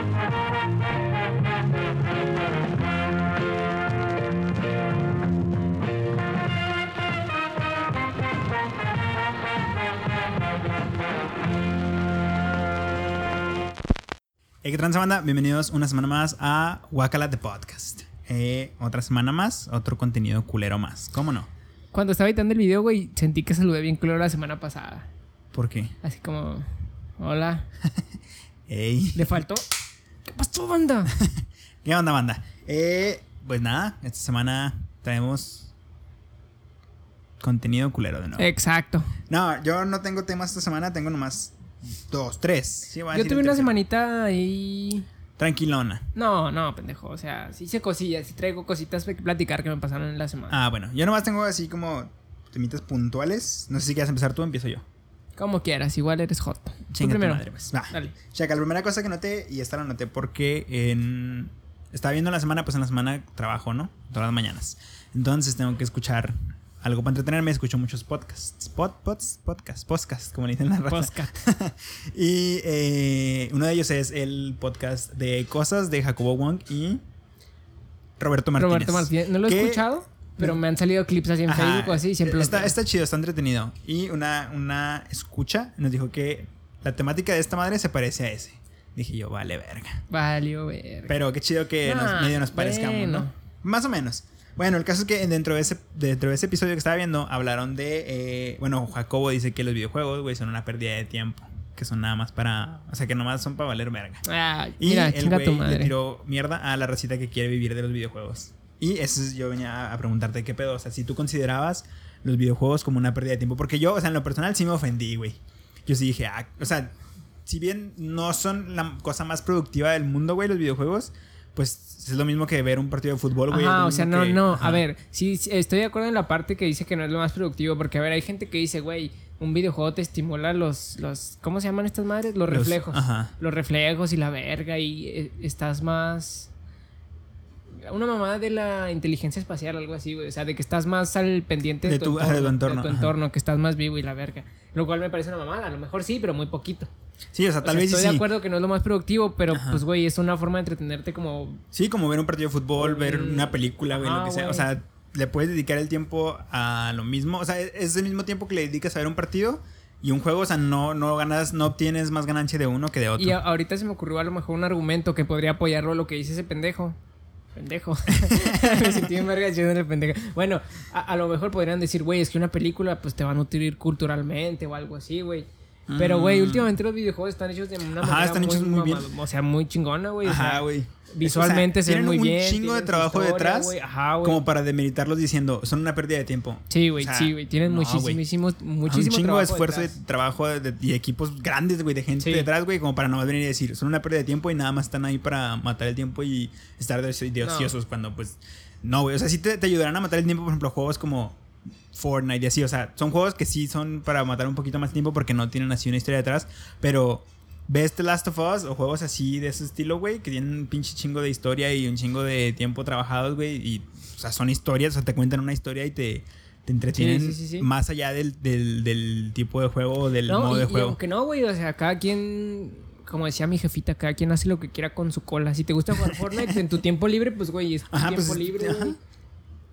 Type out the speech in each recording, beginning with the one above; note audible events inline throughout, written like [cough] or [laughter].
Hey, ¿qué transa banda? Bienvenidos una semana más a Wakala the Podcast. Eh, otra semana más, otro contenido culero más. ¿Cómo no? Cuando estaba editando el video, güey, sentí que saludé bien culero la semana pasada. ¿Por qué? Así como, hola. [laughs] Ey. Le faltó. ¿Qué pasó, banda? [laughs] ¿Qué onda, banda? Eh, pues nada, esta semana traemos contenido culero de nuevo. Exacto. No, yo no tengo temas esta semana, tengo nomás dos, tres. Sí, voy a Yo tuve una semanita ahí. Tranquilona. No, no, pendejo. O sea, sí hice cosillas, sí traigo cositas que platicar que me pasaron en la semana. Ah, bueno, yo nomás tengo así como temitas puntuales. No sé si quieres empezar tú o empiezo yo. Como quieras, igual eres hot. Chinga primero. madre, pues. Va. Dale. Chaca, la primera cosa que noté, y esta la noté porque en... Estaba viendo la semana, pues en la semana trabajo, ¿no? Todas las mañanas. Entonces tengo que escuchar algo para entretenerme. Escucho muchos podcasts. Pod, pods, podcasts, podcasts, como le dicen la raza. Posca. [laughs] y eh, uno de ellos es el podcast de Cosas de Jacobo Wong y Roberto Martínez. Roberto Martínez. No lo he escuchado, pero me han salido clips así en Ajá, Facebook o así. Siempre está, está chido, está entretenido. Y una, una escucha nos dijo que la temática de esta madre se parece a ese. Dije yo, vale, verga. Valió ver. Pero qué chido que nos- Ah, medio nos parezcamos, bueno. ¿no? Más o menos. Bueno, el caso es que dentro de ese, dentro de ese episodio que estaba viendo, hablaron de. eh, bueno, Jacobo dice que los videojuegos, güey, son una pérdida de tiempo. Que son nada más para. O sea, que nomás son para valer verga. Ah, Y mira, el güey le tiró mierda a la recita que quiere vivir de los videojuegos. Y eso es, yo venía a- preguntarte qué pedo. O sea, si tú considerabas los videojuegos como una pérdida de tiempo. Porque yo, o sea, en lo personal sí me ofendí, güey. Yo sí dije, ah, o sea, si bien no son la cosa más productiva del mundo, güey, los videojuegos, pues es lo mismo que ver un partido de fútbol, güey. lo o sea, no, que- no. ajá. A ver, sí, sí, estoy de acuerdo en la parte que dice que no es lo más productivo. Porque, a ver, hay gente que dice, güey, un videojuego te estimula los, los. ¿Cómo se llaman estas madres? Los, Los- reflejos. ajá. Los reflejos y la verga. Y eh, estás más. Una mamada de la inteligencia espacial, algo así, güey. O sea, de que estás más al pendiente de, tu, tu- ajá, [laughs] de tu entorno, de tu entorno, que estás más vivo y la verga. Lo cual me parece una mamada. A lo mejor sí, pero muy poquito. Sí, o sea, O tal sea, vez estoy sí. de acuerdo que no es lo más productivo, pero Ajá. pues, güey, es una forma de entretenerte como Sí, como ver un partido de fútbol, ver una película, güey, lo que sea. O sea, le puedes dedicar el tiempo a lo mismo. O sea, es el mismo tiempo que le dedicas a ver un partido y un juego. O sea, no, no ganas, no obtienes más ganancia de uno que de otro. Y ahorita se me ocurrió a lo mejor un argumento que podría apoyarlo a lo que dice ese pendejo. Pendejo. [laughs] me sentí en verga pendejo. Bueno, a, a lo mejor podrían decir, güey, es que una película pues te va a nutrir culturalmente o algo así, güey. Pero, güey, Mm. últimamente los videojuegos están hechos de una Ajá, manera están hechos muy bien. O sea, muy chingona, güey. o Ajá, sea, güey. Visualmente O sea, se ven tienen muy un bien. chingo de trabajo historia, detrás. güey. Ajá, güey. Como para demeritarlos diciendo, son una pérdida de tiempo. Sí, güey, O sea, sí, güey. Tienen no, muchísimos, muchísimo un chingo de esfuerzo detrás. de trabajo de, y equipos grandes, güey, de gente Sí. detrás, güey, como para no venir y decir, son una pérdida de tiempo y nada más están ahí para matar el tiempo y estar de, de No. ociosos cuando, pues, no, güey. O sea, sí te, te ayudarán a matar el tiempo, por ejemplo, juegos como Fortnite y así. O sea, son juegos que sí son para matar un poquito más tiempo porque no tienen así una historia detrás, pero ves The Last of Us o juegos así de ese estilo, güey, que tienen un pinche chingo de historia y un chingo de tiempo trabajados, güey, y, o sea, son historias, o sea, te cuentan una historia y te, te entretienen Sí, sí, sí, más allá del, del, del tipo de juego o del No, modo y, de y juego. aunque no, güey, o sea, cada quien, como decía mi jefita, cada quien hace lo que quiera con su cola. Si te gusta jugar Fortnite en tu tiempo libre, pues, güey, es tu Ajá, tiempo pues, libre, güey.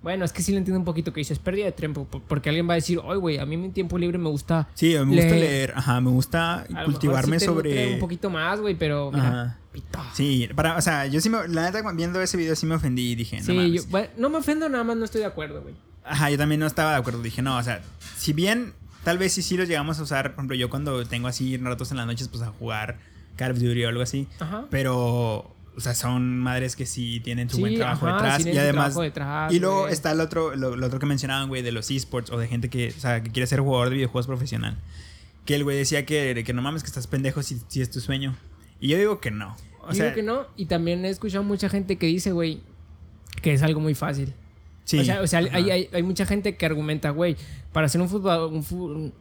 Bueno, es que sí le entiendo un poquito que dices pérdida de tiempo, por- porque alguien va a decir, oye, güey, a mí mi tiempo libre me gusta Sí, me gusta leer. ajá, me gusta a cultivarme sí sobre... un poquito más, güey, pero mira, pito. Sí, para, o sea, yo sí me, la neta, viendo ese video sí me ofendí y dije, no Sí, mames. yo, bueno, no me ofendo, nada más no estoy de acuerdo, güey. Ajá, yo también no estaba de acuerdo. Dije, no, o sea, si bien tal vez sí sí los llegamos a usar, por ejemplo, yo cuando tengo así ratos en las noches, pues a jugar Call of Duty o algo así, Ajá. pero, o sea, son madres que sí tienen su Sí, buen trabajo ajá, detrás sí y además... detrás, y luego güey. está el otro, lo, lo otro que mencionaban, güey, de los esports o de gente que, o sea, que quiere ser jugador de videojuegos profesional. Que el güey decía que, que no mames, que estás pendejo si, si es tu sueño. Y yo digo que no. O Digo sea, que no, y también he escuchado mucha gente que dice, güey, que es algo muy fácil. sí, o sea, o sea hay, hay, hay mucha gente que argumenta, güey, para ser un fútbol... Un fu- un-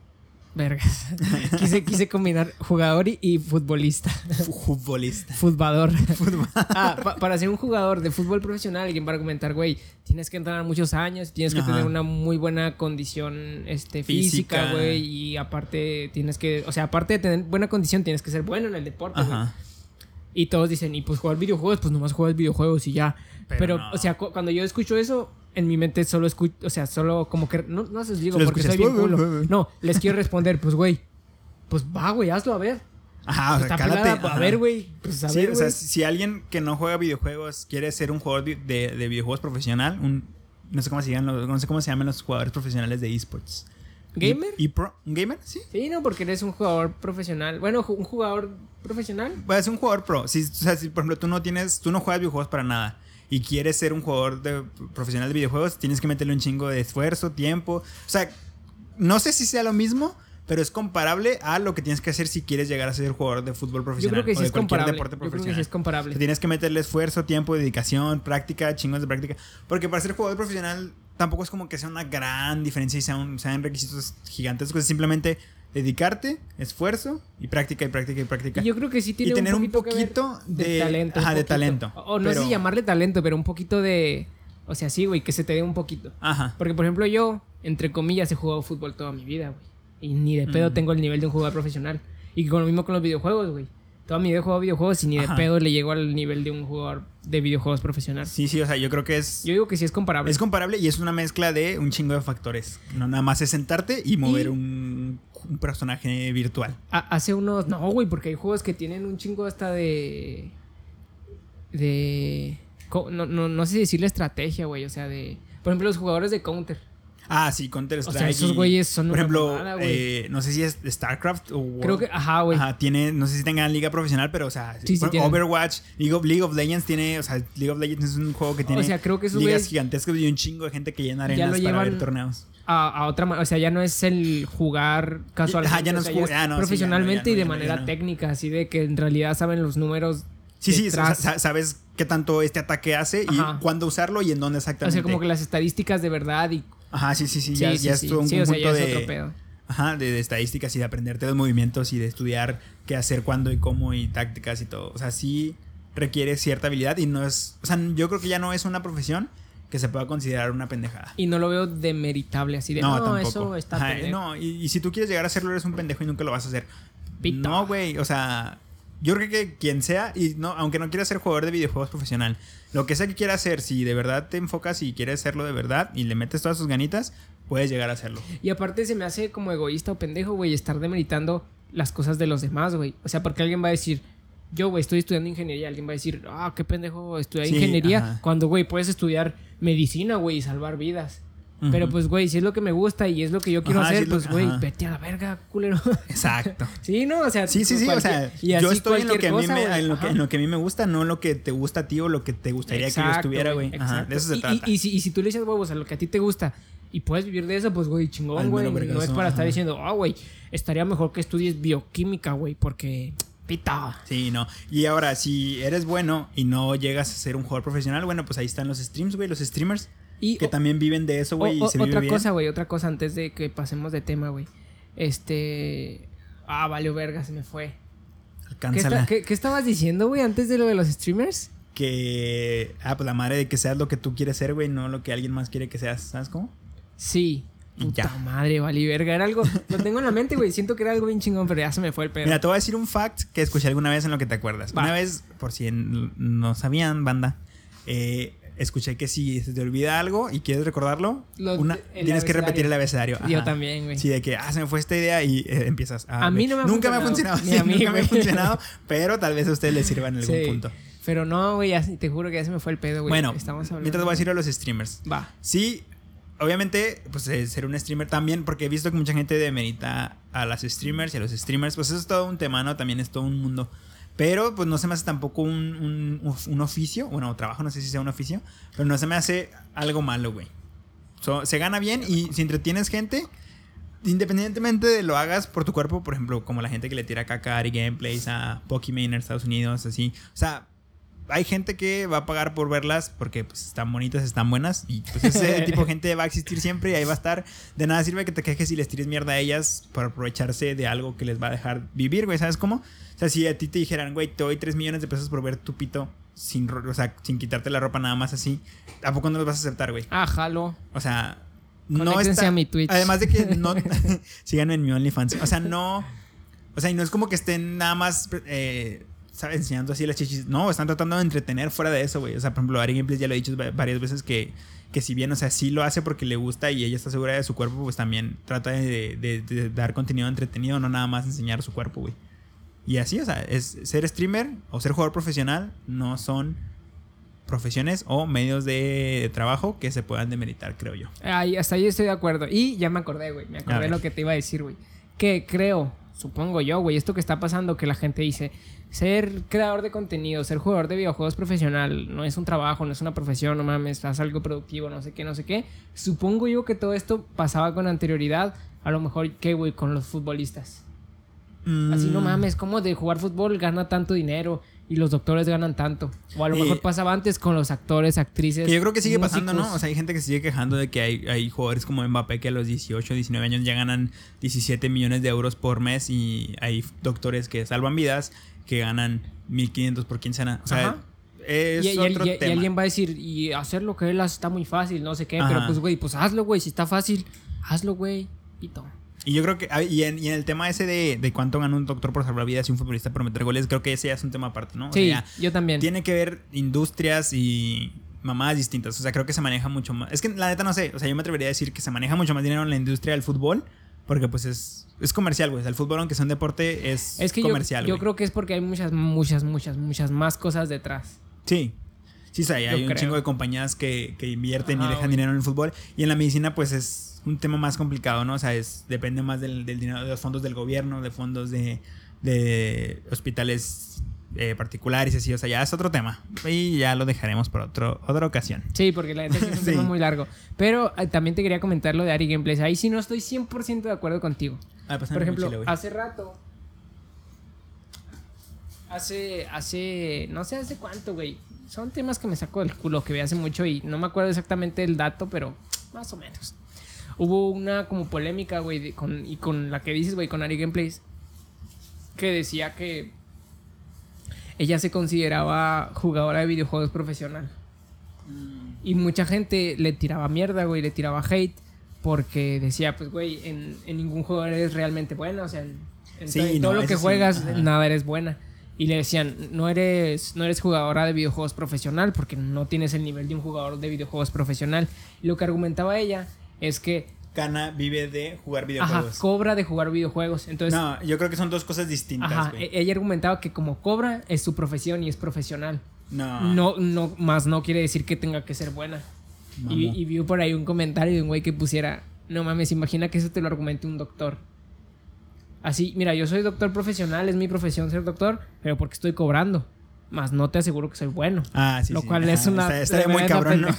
Vergas. [laughs] quise, quise combinar jugador y, y futbolista. Fu- Futbolista. Futbador. [laughs] Ah, pa- para ser un jugador de fútbol profesional, alguien va a argumentar, güey, tienes que entrenar muchos años, tienes que Ajá. tener una muy buena condición este, física, güey, y aparte tienes que, o sea, aparte de tener buena condición, tienes que ser bueno en el deporte, güey. Y todos dicen, y pues jugar videojuegos, pues nomás juegas videojuegos y ya. Pero Pero, no. o sea, cu- cuando yo escucho eso, en mi mente solo escucho, o sea, solo como que, no, no se los digo porque soy bien "Uh, uh, culo. uh". No, les quiero responder, pues güey, pues va, güey, hazlo a ver. Ajá, o sea, cálate. a ver, güey, pues a Sí, ver, o sea, si alguien que no juega videojuegos quiere ser un jugador de, de videojuegos profesional, un, no sé cómo se llaman los, no sé cómo se llaman los jugadores profesionales de esports. ¿Gamer? ¿Y, pro? ¿Un gamer? Sí. Sí, no, porque eres un jugador profesional. Bueno, un jugador profesional. Pues es un jugador pro. Si, o sea, si por ejemplo tú no tienes, tú no juegas videojuegos para nada y quieres ser un jugador de, profesional de videojuegos, tienes que meterle un chingo de esfuerzo, tiempo. O sea, no sé si sea lo mismo, pero es comparable a lo que tienes que hacer si quieres llegar a ser jugador de fútbol Yo profesional. creo que o de es cualquier comparable. deporte Yo creo que profesional. sí es O comparable. sea, tienes que meterle esfuerzo, tiempo, dedicación, práctica, chingos de práctica. Porque para ser jugador profesional tampoco es como que sea una gran diferencia y sean, sean requisitos gigantes. Pues simplemente dedicarte, esfuerzo y práctica y práctica y práctica. Y yo creo que sí tiene y tener un poquito de, talento. Ajá, de talento. O, no sé Pero- si llamarle talento, pero un poquito de. O sea, sí, güey, que se te dé un poquito. Ajá. Porque, por ejemplo, yo, entre comillas, he jugado fútbol toda mi vida, güey. Y ni de pedo Mm. tengo el nivel de un jugador profesional. Y con lo mismo con los videojuegos, güey. Toda mi vida he jugado videojuegos y ni Ajá. de pedo le llego al nivel de un jugador de videojuegos profesional. Sí, sí, o sea, yo creo que es. Yo digo que sí es comparable. Es comparable y es una mezcla de un chingo de factores. No nada más es sentarte y mover Y- un, un personaje virtual. Ha- hace unos. No, güey, porque hay juegos que tienen un chingo hasta de. De. No, no, no sé decirle estrategia, güey. O sea, de. Por ejemplo, los jugadores de Counter. Ah, sí, Counter O Strike. sea, esos güeyes son Por ejemplo, mamada, eh, no sé si es StarCraft o. World- Creo que. Ajá, güey. Ajá, tiene, no sé si tengan liga profesional, pero o sea, Sí, sí. Overwatch, League of, League of Legends tiene, o sea, League of Legends es un juego que tiene O sea, creo que ligas gigantescas y un chingo de gente que llena arenas para llevan- ver torneos. A, a otra ma- O sea, ya no es el jugar casualmente. Ya no o es sea, ju- es ah, no, sí, profesionalmente ya no, ya y de manera técnica, así de que en realidad saben los números. Sí, sí, o sabes qué tanto este ataque hace y Ajá. cuándo usarlo y en dónde O exactamente. sea, como que las estadísticas de verdad y. Ajá, sí, sí, sí, ya, sí, ya sí. es un o sea, conjunto es de, otro pedo. Ajá, de, de estadísticas y de aprenderte los movimientos y de estudiar qué hacer, cuándo y cómo y tácticas y todo. O sea, sí requiere cierta habilidad y no es... O sea, yo creo que ya no es una profesión que se pueda considerar una pendejada. Y no lo veo demeritable así de. No, eso está Ajá, pendejo". no, y, y si tú quieres llegar a hacerlo, eres un pendejo y nunca lo vas a hacer. Pito. No, güey, o sea, yo creo que quien sea, y no, aunque no quieras ser jugador de videojuegos profesional, lo que sea que quieras hacer, si de verdad te enfocas y quieres hacerlo de verdad y le metes todas tus ganitas, puedes llegar a hacerlo. Y aparte se me hace como egoísta o pendejo, güey, estar demeritando las cosas de los demás, güey. O sea, porque alguien va a decir, yo, güey, estoy estudiando ingeniería. Alguien va a decir, ah, qué pendejo estudiar Sí, ingenieía. ajá. Cuando, güey, puedes estudiar medicina, güey, y salvar vidas. Pero pues, güey, si es lo que me gusta y es lo que yo quiero Ajá, hacer, pues, güey, vete a la verga, culero. [laughs] Exacto. sí, ¿no? O sea, Sí, sí, sí, o sea, yo estoy en lo, que a mí me, en, lo que, en lo que a mí me gusta, no lo que te gusta a ti o lo que te gustaría que yo estuviera, güey. De eso se Y- trata. Y, y si, y si tú le echas huevos a lo que a ti te gusta y puedes vivir de eso, pues, güey, chingón, güey. No es para estar diciendo, ah, güey, estaría mejor que estudies bioquímica, güey, porque pita. Sí, no. Y ahora, si eres bueno y no llegas a ser un jugador profesional, bueno, pues ahí están los streams, güey, los streamers, Y que o- también viven de eso, güey, vive otra cosa, güey, otra cosa antes de que pasemos de tema, güey. Este. Ah, valió verga, se me fue. ¿Qué, Alcánzala. qué- qué estabas diciendo, güey, antes de lo de los streamers? Que, ah, pues la madre de que seas lo que tú quieres ser, güey, no lo que alguien más quiere que seas, ¿sabes cómo? Sí. Puta ya. madre, vali verga. Era algo. Lo tengo en la mente, güey. Siento que era algo bien chingón, pero ya se me fue el pedo. Mira, te voy a decir un fact que escuché alguna vez en lo que te acuerdas. Va. Una vez, por si no sabían, banda, eh, escuché que si se te olvida algo y quieres recordarlo, una- tienes que repetir el abecedario. Yo también, güey. Sí, de que, ah, se me fue esta idea y eh, empiezas. ah, A mí no me ha Nunca me ha funcionado. Ni a sí, mí, nunca me ha funcionado, pero tal vez a ustedes les sirva en algún Sí. punto. Pero no, güey, te juro que ya se me fue el pedo, güey. Bueno, estamos hablando. mientras voy a decir a los streamers. Va. Sí, obviamente, pues eh, ser un streamer también, porque he visto que mucha gente demerita a las streamers y a los streamers, pues eso es todo un tema, ¿no? También es todo un mundo. Pero pues no se me hace tampoco un, un- oficio, bueno, trabajo, no sé si sea un oficio, pero no se me hace algo malo, güey. So, se gana bien y si entretienes gente, independientemente de lo hagas por tu cuerpo, por ejemplo, como la gente que le tira caca Ari Gameplays, a Pokimane en Estados Unidos, así. O sea, hay gente que va a pagar por verlas porque pues, están bonitas, están buenas y pues ese [laughs] tipo de gente va a existir siempre y ahí va a estar. De nada sirve que te quejes y les tires mierda a ellas por aprovecharse de algo que les va a dejar vivir, güey, ¿sabes cómo? O sea, si a ti te dijeran, güey, te doy 3 millones de pesos por ver tu pito sin, o sea, sin quitarte la ropa nada más así, ¿a poco no los vas a aceptar, güey? Ah, jalo. O sea, no está... a mi Twitch. Además de que [laughs] no... [laughs] síganme en mi OnlyFans. O sea, no... O sea, y no es como que estén nada más eh, ¿sabes? Enseñando así las chichis. No, están tratando de entretener fuera de eso, güey. O sea, por ejemplo, Ari Gameplays ya lo he dicho va- varias veces que, que si bien, o sea, sí lo hace porque le gusta y ella está segura de su cuerpo, pues también trata de, de- de dar contenido entretenido, no nada más enseñar su cuerpo, güey. Y así, o sea, es ser streamer o ser jugador profesional no son profesiones o medios de trabajo que se puedan demeritar, creo yo. Ahí, hasta ahí estoy de acuerdo. Y ya me acordé, güey. Me acordé lo que te iba a decir, güey. Que creo, supongo yo, güey, esto que está pasando, que la gente dice, ser creador de contenido, ser jugador de videojuegos profesional, no es un trabajo, no es una profesión, no mames, haz algo productivo, no sé qué, no sé qué. Supongo yo que todo esto pasaba con anterioridad, a lo mejor, ¿qué, güey? Con los futbolistas. Así no Mm, mames, ¿cómo de jugar fútbol gana tanto dinero y los doctores ganan tanto? O a lo Y- mejor pasaba antes con los actores, actrices. Que yo creo que sigue pasando, ¿no? O sea, hay gente que se sigue quejando de que hay, hay jugadores como Mbappé que a los 18, 19 años ya ganan 17 millones de euros por mes y hay doctores que salvan vidas que ganan 1500 por quincena. O sea, Ajá. es y, y- otro y- y tema. alguien va a decir, y hacer lo que él hace está muy fácil, no sé qué, Ajá. pero pues, güey, pues hazlo, güey, si está fácil, hazlo, güey, pito. Y yo creo que, ah, y en, y en el tema ese de, de cuánto gana un doctor por salvar vidas y un futbolista por meter goles, creo que ese ya es un tema aparte, ¿no? O Sí, sea, yo también. tiene que ver industrias y mamadas distintas. O sea, creo que se maneja mucho más. Es que la neta no sé. O sea, yo me atrevería a decir que se maneja mucho más dinero en la industria del fútbol. Porque pues es, es comercial, güey. El fútbol, aunque sea un deporte, es, Es que yo, comercial. yo güey. creo que es porque hay muchas, muchas, muchas, muchas más cosas detrás. Sí. Sí, sea, hay Yo un creo. chingo de compañías que, que invierten y dejan dinero en el fútbol. Y en la medicina, pues es un tema más complicado, ¿no? O sea, es, depende más del, del dinero, de los fondos del gobierno, de fondos de, de hospitales eh, particulares y así. O sea, ya es otro tema. Y ya lo dejaremos por otro, otra ocasión. Sí, porque la neta sí es un [laughs] Sí. tema muy largo. Pero eh, también te quería comentar lo de Ari Gameplays. Ahí sí no estoy 100% de acuerdo contigo. Ah, pues, Por ejemplo, hace rato. Hace, hace, no sé hace cuánto, güey. Son temas que me saco del culo, que vi hace mucho y no me acuerdo exactamente el dato, pero más o menos. Hubo una como polémica, güey, con, y con la que dices, güey, con Ari Gameplays, que decía que ella se consideraba jugadora de videojuegos profesional. Y mucha gente le tiraba mierda, güey, le tiraba hate. Porque decía, pues, güey, en, en ningún juego eres realmente buena. O sea, en, en Sí, to- en no, todo lo que juegas, nada eres buena. Y le decían, no eres, no eres jugadora de videojuegos profesional porque no tienes el nivel de un jugador de videojuegos profesional. Y lo que argumentaba ella es que, Kana vive de jugar ajá, videojuegos. cobra de jugar videojuegos. Entonces, no, yo creo que son dos cosas distintas, ajá, e- ella argumentaba que como cobra es su profesión y es profesional. No. No, no, más no quiere decir que tenga que ser buena. Y, y vi por ahí un comentario de un güey que pusiera, no mames, imagina que eso te lo argumente un doctor. Así, mira, yo soy doctor profesional, es mi profesión ser doctor, pero porque estoy cobrando. Más no te aseguro que soy bueno. Ah, sí, lo sí. cual es Ajá, una estaría muy cabrón, ¿no? [laughs]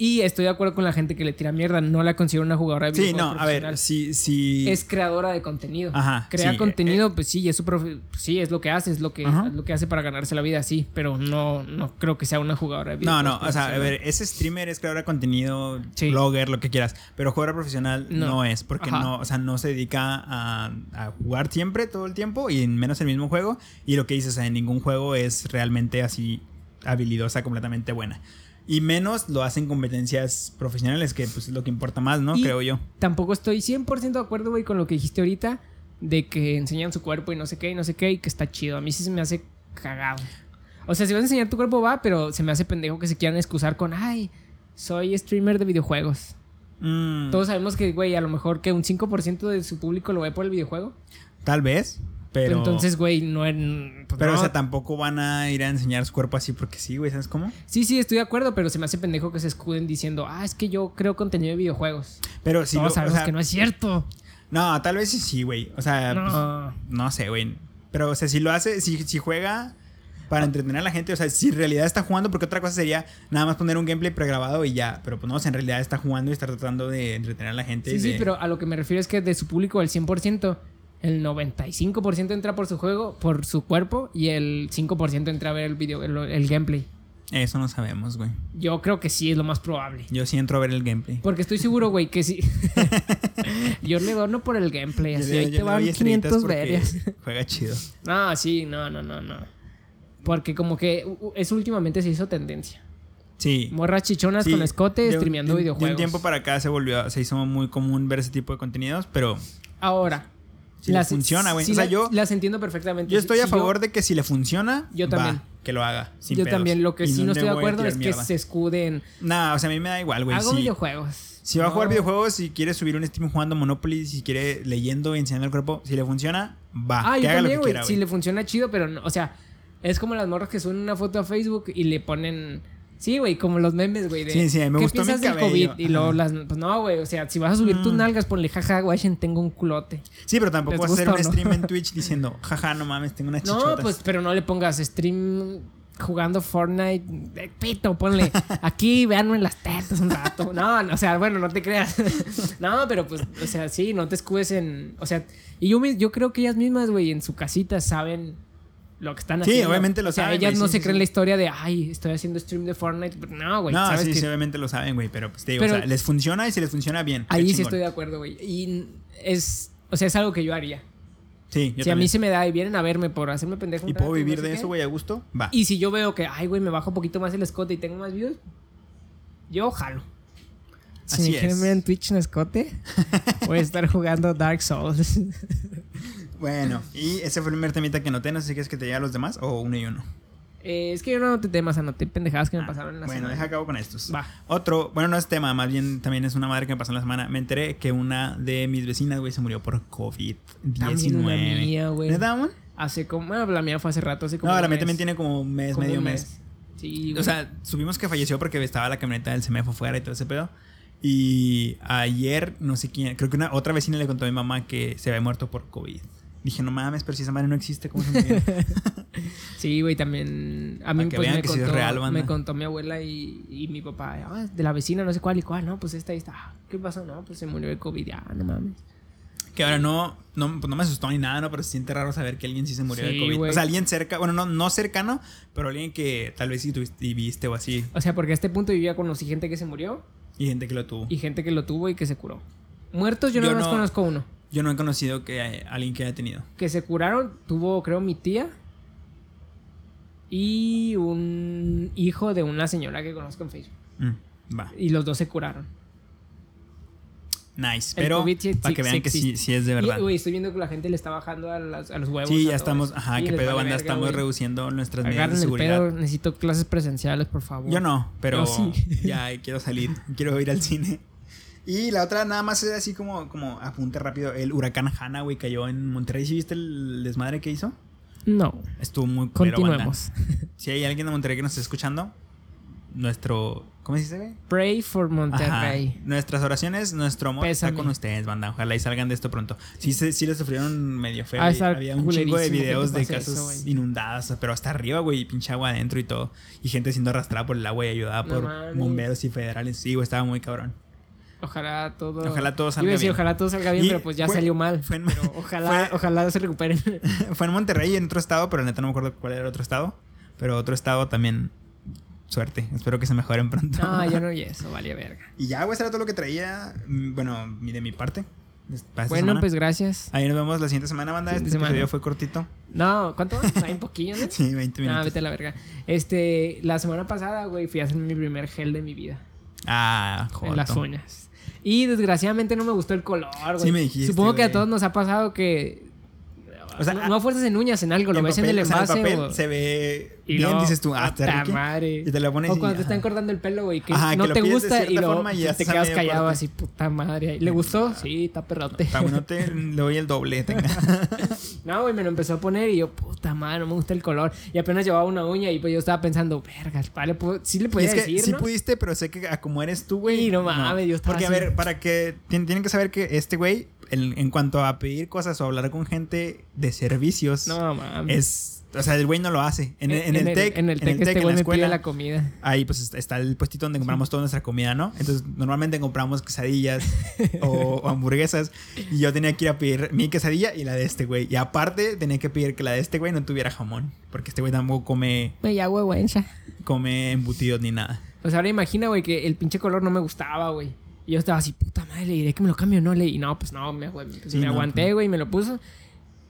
Y estoy de acuerdo con la gente que le tira mierda. No la considero una jugadora de Sí, videojuegos no, a ver, si, si... Es creadora de contenido. Ajá, Crea sí, contenido, pues sí, es su profe- sí, es lo que hace, es lo que, es lo que hace para ganarse la vida, sí, pero no, no creo que sea una jugadora de No, videojuegos no, o sea, a ver, ese streamer es creador de contenido, Sí. blogger, lo que quieras, pero jugador profesional no, No. es, porque Ajá. no, o sea, no se dedica a, a jugar siempre, todo el tiempo, y menos el mismo juego, y lo que dices, o sea, en ningún juego es realmente así habilidosa, completamente buena. Y menos lo hacen competencias profesionales, que pues es lo que importa más, ¿no? Y- Creo yo. Tampoco estoy 100% de acuerdo, güey, con lo que dijiste ahorita, de que enseñan su cuerpo y no sé qué, y no sé qué, y que está chido. A mí sí se me hace cagado. O sea, si vas a enseñar tu cuerpo, va, pero se me hace pendejo que se quieran excusar con, ay, soy streamer de videojuegos. Mm, Todos sabemos que, güey, a lo mejor que un 5% de su público lo ve por el videojuego. tal vez, pero... Entonces, güey, no en. pues, pero, no. o sea, tampoco van a ir a enseñar su cuerpo así porque sí, güey, ¿sabes cómo? Sí, sí, estoy de acuerdo, pero se me hace pendejo que se escuden diciendo, ah, es que yo creo contenido de videojuegos. Pero sí, Todos lo- o sabemos sea, que no es cierto. No, tal vez sí, sí, güey. O sea, pues, No. no sé, güey. Pero, o sea, si lo hace, si, si juega para entretener a la gente, o sea, si en realidad está jugando, porque otra cosa sería nada más poner un gameplay pregrabado y ya. Pero pues no, o sea, en realidad está jugando y está tratando de entretener a la gente. Sí, sí, pero a lo que me refiero es que de su público, el 100%, el 95% entra por su juego, por su cuerpo, y el 5% entra a ver el video, el, el gameplay. Eso no sabemos, güey. Yo creo que sí es lo más probable. Yo sí entro a ver el gameplay. Porque estoy seguro, güey, que sí. [laughs] [laughs] Yo le dono por el gameplay, así Yo- ahí yo te van doy estrellitas 500 porque verias. [laughs] Juega chido. No, sí, no, no, no, no. Porque como que eso últimamente se hizo tendencia. Sí. Morras chichonas Sí, con escote streameando videojuegos. De un tiempo para acá se volvió, se hizo muy común ver ese tipo de contenidos, pero Ahora, Si le funciona, güey. sí o sea, la- yo, Las entiendo perfectamente. yo estoy Si a favor de que si le funciona, Yo va, también. que lo haga. Sin yo pedos. también. Lo que Y sí no estoy de acuerdo es que se escuden. Nah, o sea, a mí me da igual, güey. Hago Si, videojuegos. si va a jugar videojuegos, si quiere subir un stream jugando Monopoly, si quiere leyendo y enseñando el cuerpo, si le funciona, va. Ah, que yo haga lo también, que quiera, Si le funciona chido, pero no, o sea, es como las morras que suben una foto a Facebook y le ponen. Sí, güey, como los memes, güey. Sí, sí, me ¿Qué gustó mi piensas del? COVID? Y luego las. Pues no, güey. O sea, si vas a subir tus Mm. nalgas, ponle jaja, güey, tengo un culote. Sí, pero tampoco ¿Les vas a hacer un no? stream en [laughs] Twitch diciendo, jaja, no mames, tengo unas chichotas. No, pues, pero no le pongas stream jugando Fortnite. Pito, ponle [laughs] aquí, véanme en las tetas un rato. No, no, o sea, bueno, no te creas. [laughs] No, pero pues, o sea, sí, no te escudes en. O sea, y yo, yo creo que ellas mismas, güey, en su casita saben lo que están Sí, haciendo. obviamente lo o sea, saben, ellas güey, no sí, se sí, creen sí. la historia de, ay, estoy haciendo stream de Fortnite. Pero No, güey, no, sabes sí, que sí, obviamente lo saben, güey, pero pues te digo, Pero- o sea, les funciona y si les funciona bien. ahí sí estoy de acuerdo, güey. Y es, o sea, es algo que yo haría. Sí, yo si a mí también. se me da y vienen a verme por hacerme pendejo. Y puedo no vivir sé de qué, eso, güey, a gusto, va. Y si yo veo que, ay, güey, me bajo un poquito más el escote y tengo más views, yo jalo. Si Así me quieren ver en Twitch en escote, voy a estar jugando Dark Souls. [laughs] Bueno, y ese fue el primer temita que noté, no sé si quieres que te diga los demás o uno y uno. Eh, es que yo no anoté temas, anoté pendejadas que me pasaron en la Ah, Bueno, semana. deja acabo con estos. Va. Otro, bueno, no es tema, más bien también es una madre que me pasó en la semana. Me enteré que una de mis vecinas, güey, se murió por COVID-19. También una mía, güey. ¿Neta, amor? Hace como, bueno, la mía fue hace rato, hace como No, la mía también tiene como un mes, Como medio un mes. Sí, güey. O sea, supimos que falleció porque estaba la camioneta del CEMEFO fuera y todo ese pedo. Y ayer, no sé quién, creo que una otra vecina le contó a mi mamá que se había muerto por COVID. Dije, no mames, pero si esa madre no existe, ¿cómo se? [laughs] Sí, güey, también. A mí que pues, me, que contó, real, me contó mi abuela y, y mi papá. "Ah, de la vecina, no sé cuál y cuál. No, pues esta ahí está. Ah, ¿Qué pasó? No, pues se murió de COVID. Ya, no mames. que ahora no, no, pues no me asustó ni nada, ¿no? Pero se siente raro saber que alguien sí se murió de Sí, COVID. güey. O sea, alguien cerca, bueno, no, no cercano, pero alguien que tal vez sí tuviste y viste o así. O sea, porque a este punto yo ya conocí gente que se murió Y gente que lo tuvo. y gente que lo tuvo y que se curó. Muertos yo, Yo no más no- conozco uno. Yo no he conocido que hay- alguien que haya tenido. Que se curaron, tuvo creo mi tía y un hijo de una señora que conozco en Facebook. Mm, va. Y los dos se curaron. Nice. El Pero para que vean que sí, sí es de verdad. Y, güey, estoy viendo que la gente le está bajando a, las- a los huevos. Sí, ya estamos. Ajá, qué pedo, banda. verga, Estamos reduciendo nuestras medidas de el seguridad. pedo, necesito clases presenciales, por favor. Yo no, pero Yo sí. ya quiero salir, quiero ir al cine. [laughs] Y la otra nada más era así como, como apunte rápido. El huracán Hanna, güey, cayó en Monterrey. ¿Sí viste el desmadre que hizo? No. Estuvo muy. Continuemos. [laughs] Si hay alguien de Monterrey que nos está escuchando, nuestro... ¿Cómo se dice, güey? Pray for Ajá. Monterrey. Nuestras oraciones, nuestro amor Pésame. está con ustedes, banda. Ojalá y salgan de esto pronto. Sí, sí le sufrieron medio feo. Ah, Había un chingo de videos de casas eso, inundadas, pero hasta arriba, güey, pinche agua adentro y todo. Y gente siendo arrastrada por el agua y ayudada No por bomberos y federales. Sí, güey, estaba muy cabrón. Ojalá todo. Ojalá todo salga decir, bien. ojalá todo salga bien, Y pero pues ya fue- salió mal. fue en- pero [laughs] ojalá, fue- ojalá se recuperen. [laughs] Fue en Monterrey y en otro estado, pero neta no me acuerdo cuál era el otro estado. Pero otro estado también. Suerte. Espero que se mejoren pronto. no, yo no [laughs] vi eso, vale verga. Y ya, güey, eso era todo lo que traía. mm, Bueno, de mi parte. esta Bueno, semana. pues gracias. Ahí nos vemos la siguiente semana, banda. Siguiente Este semana. episodio fue cortito. No, ¿cuánto? Hay un poquillo, ¿no? Sí, 20 No, minutos. vete a la verga. Este, la semana pasada, güey, fui a hacer mi primer gel de mi vida. Ah, joder. En las uñas. Y desgraciadamente no me gustó el color, güey. Sí me dijiste, Supongo que a todos nos ha pasado que. O sea, no, no fuerzas en uñas, en algo, lo ves en el o sea, envase. papel o- se ve y bien, dices tú, ah, está madre. Y te lo pones O y- cuando te están cortando el pelo, güey, que Ajá, no que te gusta y te quedas callado corte. así, puta madre. ¿Le gustó? Sí, está perrote. Para uno te le doy el doble. [laughs] No, güey, me lo empezó a poner y yo, puta madre, no me gusta el color. Y apenas llevaba una uña y pues yo estaba pensando, verga, vale, sí le Y podía es que decir, sí ¿no? pudiste, pero sé que a como eres tú, güey. Sí, no mames, yo estaba Porque, a ver, para que... tien- Tienen que saber que este güey, en, en cuanto a pedir cosas o hablar con gente de servicios, No, mames. es... O sea, el güey no lo hace. En, en el TEC, En el TEC, este en güey la me pide la comida. ahí pues est- está el puestito donde compramos toda nuestra comida, ¿no? Entonces, normalmente compramos quesadillas [laughs] o, o hamburguesas. Y yo tenía que ir a pedir mi quesadilla y la de este güey. Y aparte, tenía que pedir que la de este güey no tuviera jamón. Porque este güey tampoco come, Me ya güeywencha. come embutidos ni nada. Pues ahora imagina, güey, que el pinche color no me gustaba, güey. Y yo estaba así, puta madre, le diré que me lo cambio no, le Y no, pues no, me, pues Sí, me no, aguanté, pues. güey, y me lo puso.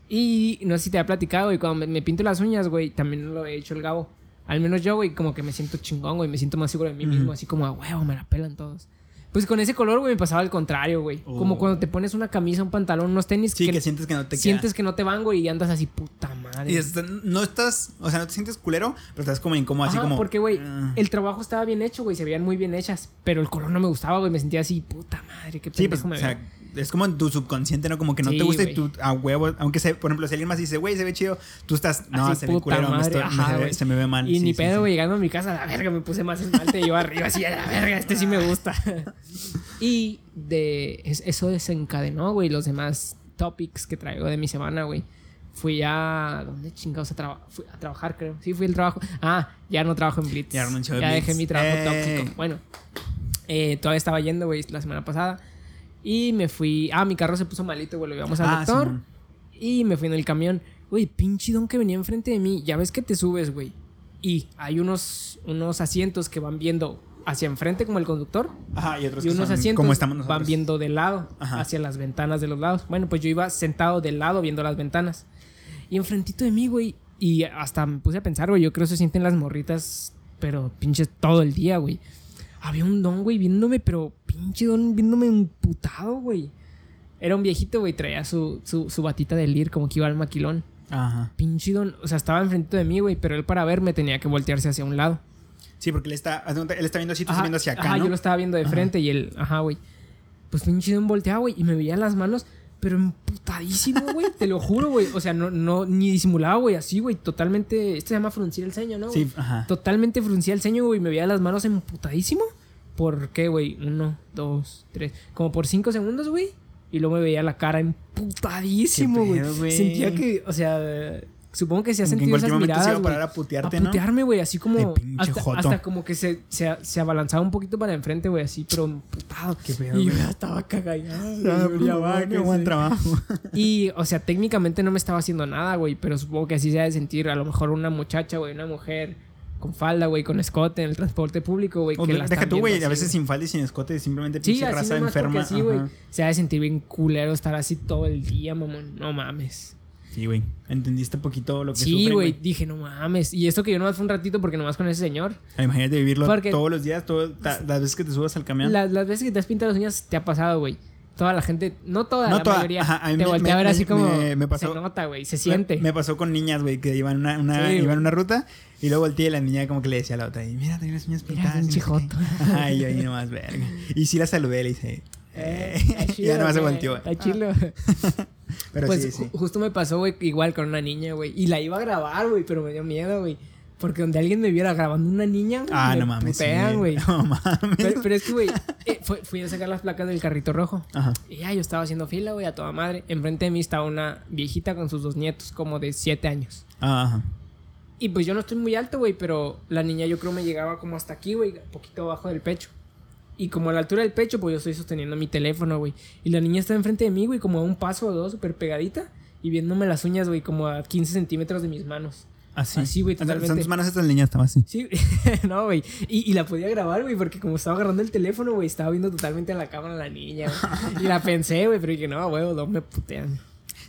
Y no sé si te había platicado, güey, cuando me, me pinto las uñas, güey, también lo he hecho el Gabo. Al menos yo, güey, como que me siento chingón, güey, me siento más seguro de mí mismo, así como a huevo, me la pelan todos. Pues con ese color, güey, me pasaba al contrario, güey. Como Oh. cuando te pones una camisa, un pantalón, unos tenis Sí, que, que, sientes que no te queda. sientes que no te van, güey, y andas así, puta madre. Y es- no estás, o sea, no te sientes culero, pero estás como incómodo, así Ajá, como. porque, güey, ah. el trabajo estaba bien hecho, güey, se veían muy bien hechas, pero el color no me gustaba, güey, me sentía así, puta madre, qué Sí, pues, pendejo me o sea. Es como en tu subconsciente, ¿no? Como que no Sí, te gusta y tú a huevo, aunque se, por ejemplo, si alguien más dice, güey, se ve chido, tú estás, no, Así, se ve culero, me estoy- me ajá, se, ve, se me ve mal. Y sí, ni pedo, sí. llegando a mi casa, a la verga, me puse más esmalte y yo arriba así, a la verga, este sí me gusta. [laughs] y de es- eso desencadenó, güey, los demás topics que traigo de mi semana, güey. Fui a... ¿Dónde chingados a, traba- fui a trabajar, creo? Sí, fui al trabajo. Ah, ya no trabajo en Blitz. Ya de Ya Blitz. dejé mi trabajo ¡Eh! tóxico. Bueno, eh, todavía estaba yendo, güey, la semana pasada. Y me fui... Ah, mi carro se puso malito, güey, lo llevamos al Ah, doctor. Y me fui en el camión. Güey, pinche don que venía enfrente de mí. Ya ves que te subes, güey. Y hay unos, unos asientos que van viendo hacia enfrente como el conductor. Ajá, y otros Y que unos son asientos como estamos nosotros. van viendo de lado, Ajá. hacia las ventanas de los lados. Bueno, pues yo iba sentado del lado viendo las ventanas. Y enfrentito de mí, güey. Y hasta me puse a pensar, güey, yo creo que se sienten las morritas, pero pinches todo el día, güey. Había un don, güey, viéndome, pero pinche don viéndome emputado, güey. Era un viejito, güey, traía su, su, su batita de lir como que iba al maquilón. Ajá. Pinche don, o sea, estaba enfrente de mí, güey, pero él para verme tenía que voltearse hacia un lado. Sí, porque él está, él está viendo así, tú estás viendo hacia acá, ajá, ¿no? yo lo estaba viendo de Ajá. frente y él, ajá, güey. Pues pinche don volteaba, güey, y me veía las manos, pero emputadísimo, güey. te lo juro, güey. O sea, no, no, ni disimulaba, güey, así, güey. Totalmente. Esto se llama fruncir el ceño, ¿no? Sí, ajá. Totalmente fruncía el ceño, güey. Me veía las manos emputadísimo. ¿Por qué, güey? Uno, dos, tres. Como por cinco segundos, güey. Y luego me veía la cara emputadísimo, güey. Sentía que, o sea, supongo que se ha sentido esas momento se miradas, iba a parar a putearte, A ¿no? putearme, güey, así como. Hasta, como que se, se, se abalanzaba un poquito para enfrente, güey, así, pero emputado. Qué pedo, y yo ya estaba cagado. Ah, ya va, qué buen trabajo. [laughs] Y, o sea, técnicamente no me estaba haciendo nada, güey, pero supongo que así se ha de sentir a lo mejor una muchacha, güey, una mujer con falda, güey, con escote en el transporte público, güey. Que de- la deja tú, güey, a veces sin falda y sin escote, simplemente Sí, pinche así raza enferma. así, güey. Se ha de sentir bien culero estar así todo el día, mamón. No mames. Sí, güey. ¿Entendiste poquito lo que Sí, güey. Dije, no mames. Y esto que yo nomás fue un ratito porque nomás con ese señor. Ah, Imagínate vivirlo Porque- todos los días, todo, ta- las veces que te subas al camión. Las, las veces que te has pintado las uñas te ha pasado, güey. Toda la gente, no toda, No la toda, mayoría, ajá, a mí te me- voltea a ver me- así como. me- me pasó- se nota, güey. Se siente. Me, pasó con niñas, güey, que iban una, una, Sí, iban una ruta y luego volteé y la niña como que le decía a la otra, y mira, tengo las uñas Mira, pintadas. y no sé pinche qué". joto. Ajá, y yo ahí nomás, verga. Y sí la saludé, le dije, Eh, eh, y chido, ya nomás se volteó. Está chilo. Pero pues sí, sí. ju- justo me pasó, güey, igual con una niña, güey. Y la iba a grabar, güey, pero me dio miedo, güey. Porque donde alguien me viera grabando una niña, güey, Ah, me no mames. putean, güey. [laughs] No mames. Pero, pero es que, güey, eh, fue- fui a sacar las placas del carrito rojo. Ajá. Y ya yo estaba haciendo fila, güey, a toda madre. Enfrente de mí estaba una viejita con sus dos nietos, como de siete años. Ah, Ajá. Y pues yo no estoy muy alto, güey, pero la niña yo creo me llegaba como hasta aquí, güey, poquito abajo del pecho. Y como a la altura del pecho, pues yo estoy sosteniendo mi teléfono, güey. Y la niña está enfrente de mí, güey, como a un paso o dos, súper pegadita. Y viéndome las uñas, güey, como a 15 centímetros de mis manos. Así. Así, güey, sea, Son totalmente. tus manos estas niñas, estaba así. Sí, [laughs] no, güey. Y, y la podía grabar, güey, porque como estaba agarrando el teléfono, güey, estaba viendo totalmente a la cámara a la niña. güey. Y la pensé, güey, pero dije, no, güey, no me putean.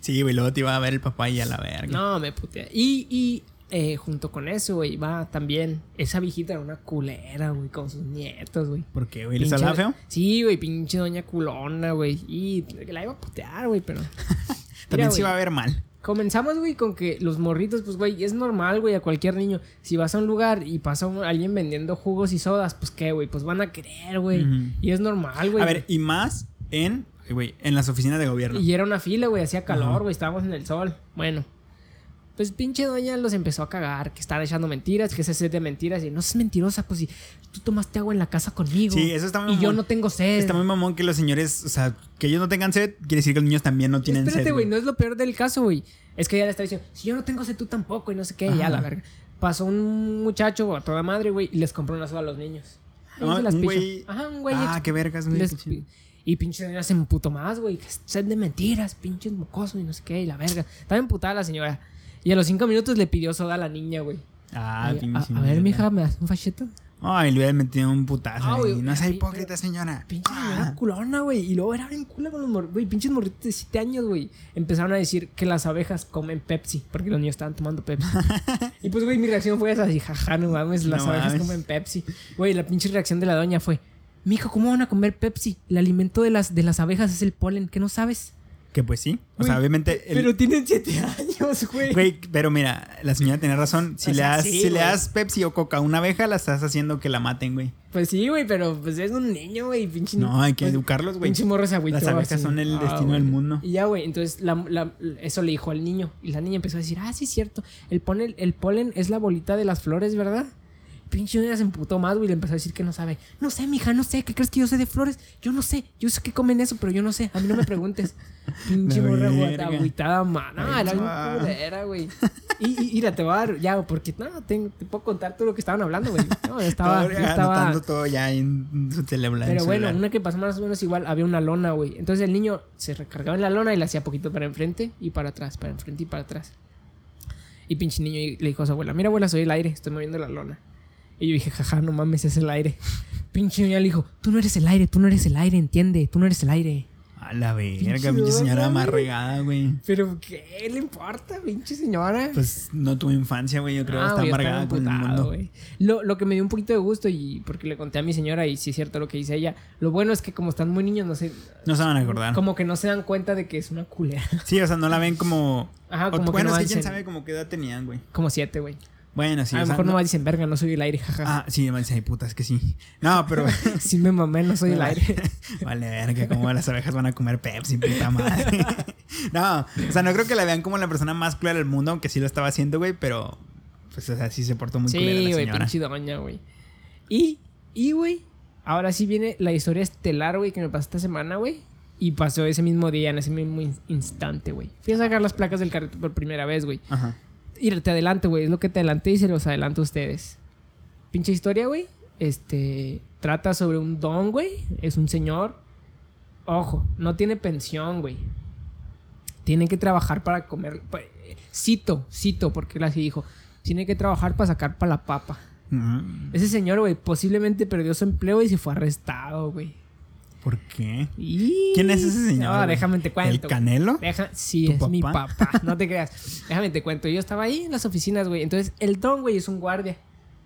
Sí, güey, luego te iba a ver el papá y a la verga. No, me putea. Y, y eh, junto con eso, güey, va también. Esa viejita era una culera, güey, con sus nietos, güey. ¿Por qué, güey? ¿Les Pinche- hablaba feo? Sí, güey, pinche doña culona, güey. Y la iba a putear, güey, pero. [laughs] También Mira, se iba a ver mal. Comenzamos, güey, con que los morritos, pues, güey, es normal, güey, a cualquier niño. Si vas a un lugar y pasa un- alguien vendiendo jugos y sodas, pues, ¿qué, güey? Pues van a querer, güey. Y es normal, güey. A ver, y más en, güey, en las oficinas de gobierno. Y era una fila, güey, hacía calor, güey, estábamos en el sol. Bueno, pues pinche doña los empezó a cagar, que están echando mentiras, que ese set de mentiras. Y no es mentirosa, pues si tú tomaste agua en la casa conmigo. Sí, eso está muy Y yo no tengo sed. Está muy mamón que los señores, o sea, que ellos no tengan sed, quiere decir que los niños también no tienen Espérate, sed. güey, no es lo peor del caso, güey. Es que ella le está diciendo, si yo no tengo sed, tú tampoco, y no sé qué, y ya la verga. Pasó un muchacho a toda madre, güey, y les compró una soda a los niños. Ahí Ah, se las un güey- Ajá, un güey. Ah, qué vergas, güey. y pinche señora se emputó más, güey. Sed de mentiras, pinches mocosos y no sé qué, y la verga. Estaba emputada la señora. Y a los cinco minutos le pidió soda a la niña, güey. Ah, Y, a, ver, mija, ¿me das un fachito? Ay, le hubiera metido un putazo. Ah, ahí. güey, no sea hipócrita, señora. Pinche Ah. señora culona, güey. Y luego era bien cula con los morritos. Güey, pinches morritos de 7 años, güey. Empezaron a decir que las abejas comen Pepsi. Porque los niños estaban tomando Pepsi. [laughs] y pues, güey, mi reacción fue esa. Así, jaja, no mames, las No abejas mames. comen Pepsi. Güey, la pinche reacción de la doña fue... Mijo, ¿cómo van a comer Pepsi? El alimento de las, de las abejas es el polen, ¿qué no sabes? Que pues sí. O sea, obviamente. el- Pero tienen siete años, güey. Güey, pero mira, la señora tiene razón. Si, O le, sea, das, sí, si le das Pepsi o Coca a una abeja, la estás haciendo que la maten, güey. Pues sí, güey, pero pues es un niño, güey. Pinche No, hay que pues, educarlos, güey. Pinche morro se agüitó. Las abejas así. son el Ah, destino güey. del mundo. Y ya, güey, entonces la- la- eso le dijo al niño. Y la niña empezó a decir, ah, sí es cierto. El, polen, el polen es la bolita de las flores, ¿verdad? Pinche niña se emputó más, güey, y le empezó a decir que no sabe. No sé, mija, no sé. ¿Qué crees que yo sé de flores? Yo no sé. Yo sé que comen eso, pero yo no sé. A mí no me preguntes. [laughs] Pinche La morra agüitada, man. No, Ay, era bien culera, güey. Y, y mira, te voy a dar, ya, porque no, te, te puedo contar todo lo que estaban hablando, güey. No, [laughs] estaba, Todo- estaba, anotando todo ya en su celular. pero bueno, una que pasó más o menos igual, había una lona, güey. Entonces el niño se recargaba en la lona y le hacía poquito para enfrente y para atrás, para enfrente y para atrás. Y pinche niño le dijo a su abuela, mira abuela, soy el aire, estoy moviendo la lona. Y yo dije, jaja, no mames, es el aire. pinche niño le dijo, tú no eres el aire, tú no eres el aire, entiende, tú no eres el aire. A la verga, Pinche señora más regada, güey. Pero ¿qué le importa, pinche señora? Pues no tuvo infancia, güey. Yo creo que Ah, está amargada con el mundo. güey. Lo, lo que me dio un poquito de gusto y porque le conté a mi señora y sí es cierto lo que dice ella, lo bueno es que como están muy niños, no sé, No se van a acordar. como que no se dan cuenta de que es una culera. Sí, o sea, no la ven como. Ajá, o- como que bueno, no es que quién sabe como qué edad tenían, güey. Como siete, güey. Bueno, sí. a lo mejor no- nomás dicen, verga, no soy el aire, jaja. Ah, sí, me dicen, ay, puta, es que sí. No, pero. [laughs] Sí me mamé, no soy el [laughs] aire. [laughs] Vale, verga, como las abejas van a comer Pepsi, puta madre. no, o sea, no creo que la vean como la persona más clara del mundo, aunque sí lo estaba haciendo, güey, pero. Pues, o sea, sí se portó muy culera sí, la güey, señora. pinche doña, güey. Y, y, güey, ahora sí viene la historia estelar, güey, que me pasó esta semana, güey. Y pasó ese mismo día, en ese mismo in- instante, güey. Fui a sacar las placas del carrito por primera vez, güey. Ajá. Y te adelante, güey. Es lo que te adelanté y se los adelanto a ustedes. Pinche historia, güey. Este. Trata sobre un don, güey. Es un señor. Ojo, no tiene pensión, güey. Tiene que trabajar para comer. eh, Cito, cito, porque él así dijo. Tiene que trabajar para sacar para la papa. Ese señor, güey, posiblemente perdió su empleo y se fue arrestado, güey. ¿Por qué? Y- ¿Quién es ese señor, No, déjame te cuento. ¿El. Canelo? Deja, sí, ¿Tu es mi papá? [laughs] No te creas. Déjame te cuento. Yo estaba ahí en las oficinas, güey. Entonces, el don, güey, es un guardia.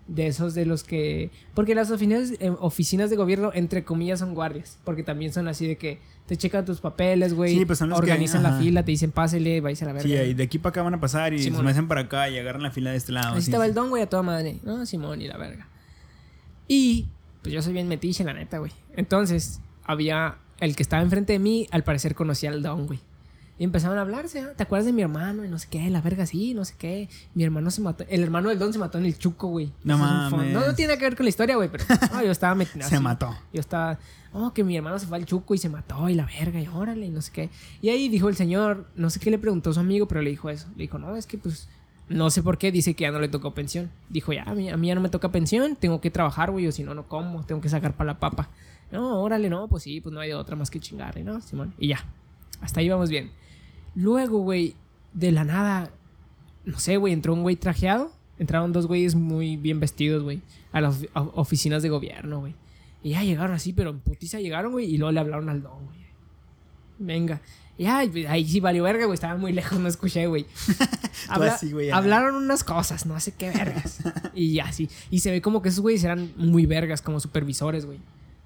De esos de los que. Porque las oficinas, eh, oficinas de gobierno, entre comillas, son guardias. Porque también son así de que te checan tus papeles, güey. Sí, pues son los que- organizan la fila, te dicen pásele, vais a la verga. Sí, y de aquí para acá van a pasar y Simón. se me hacen para acá y agarran la fila de este lado. Así sí, estaba sí. el don, güey, a toda madre. No, Simón y la verga. Y pues yo soy bien metiche, la neta, güey. Entonces, había el que estaba enfrente de mí, al parecer conocía al don, güey. Y empezaron a hablarse, ¿ah? ¿te acuerdas de mi hermano? Y no sé qué, la verga sí, no sé qué. Mi hermano se mató, el hermano del don se mató en el chuco, güey. No mames. No, no tiene nada que ver con la historia, güey, pero no, yo estaba metido. [laughs] Se mató. Yo estaba, oh, que mi hermano se fue al chuco y se mató y la verga y órale y no sé qué. Y ahí dijo el señor, no sé qué le preguntó a su amigo, pero le dijo eso. Le dijo, no, es que pues, no sé por qué, dice que ya no le tocó pensión. Dijo, ya, a mí, a mí ya no me toca pensión, tengo que trabajar, güey, o si no, no como, tengo que sacar para la papa. No, órale, no, pues sí, pues no hay otra más que chingarle, ¿no, Simón? Y ya, hasta ahí vamos bien. Luego, güey, de la nada, no sé, güey, entró un güey trajeado. Entraron dos güeyes muy bien vestidos, güey, a las oficinas de gobierno, güey. Y ya llegaron así, pero en putiza llegaron, güey, y luego le hablaron al don, güey. Venga. Y ya, pues, ahí sí valió verga, güey, estaba muy lejos, no escuché, güey. [laughs] Habla- así, güey, hablaron unas cosas, no sé qué vergas. y ya, sí. Y se ve como que esos güeyes eran muy vergas, como supervisores, güey.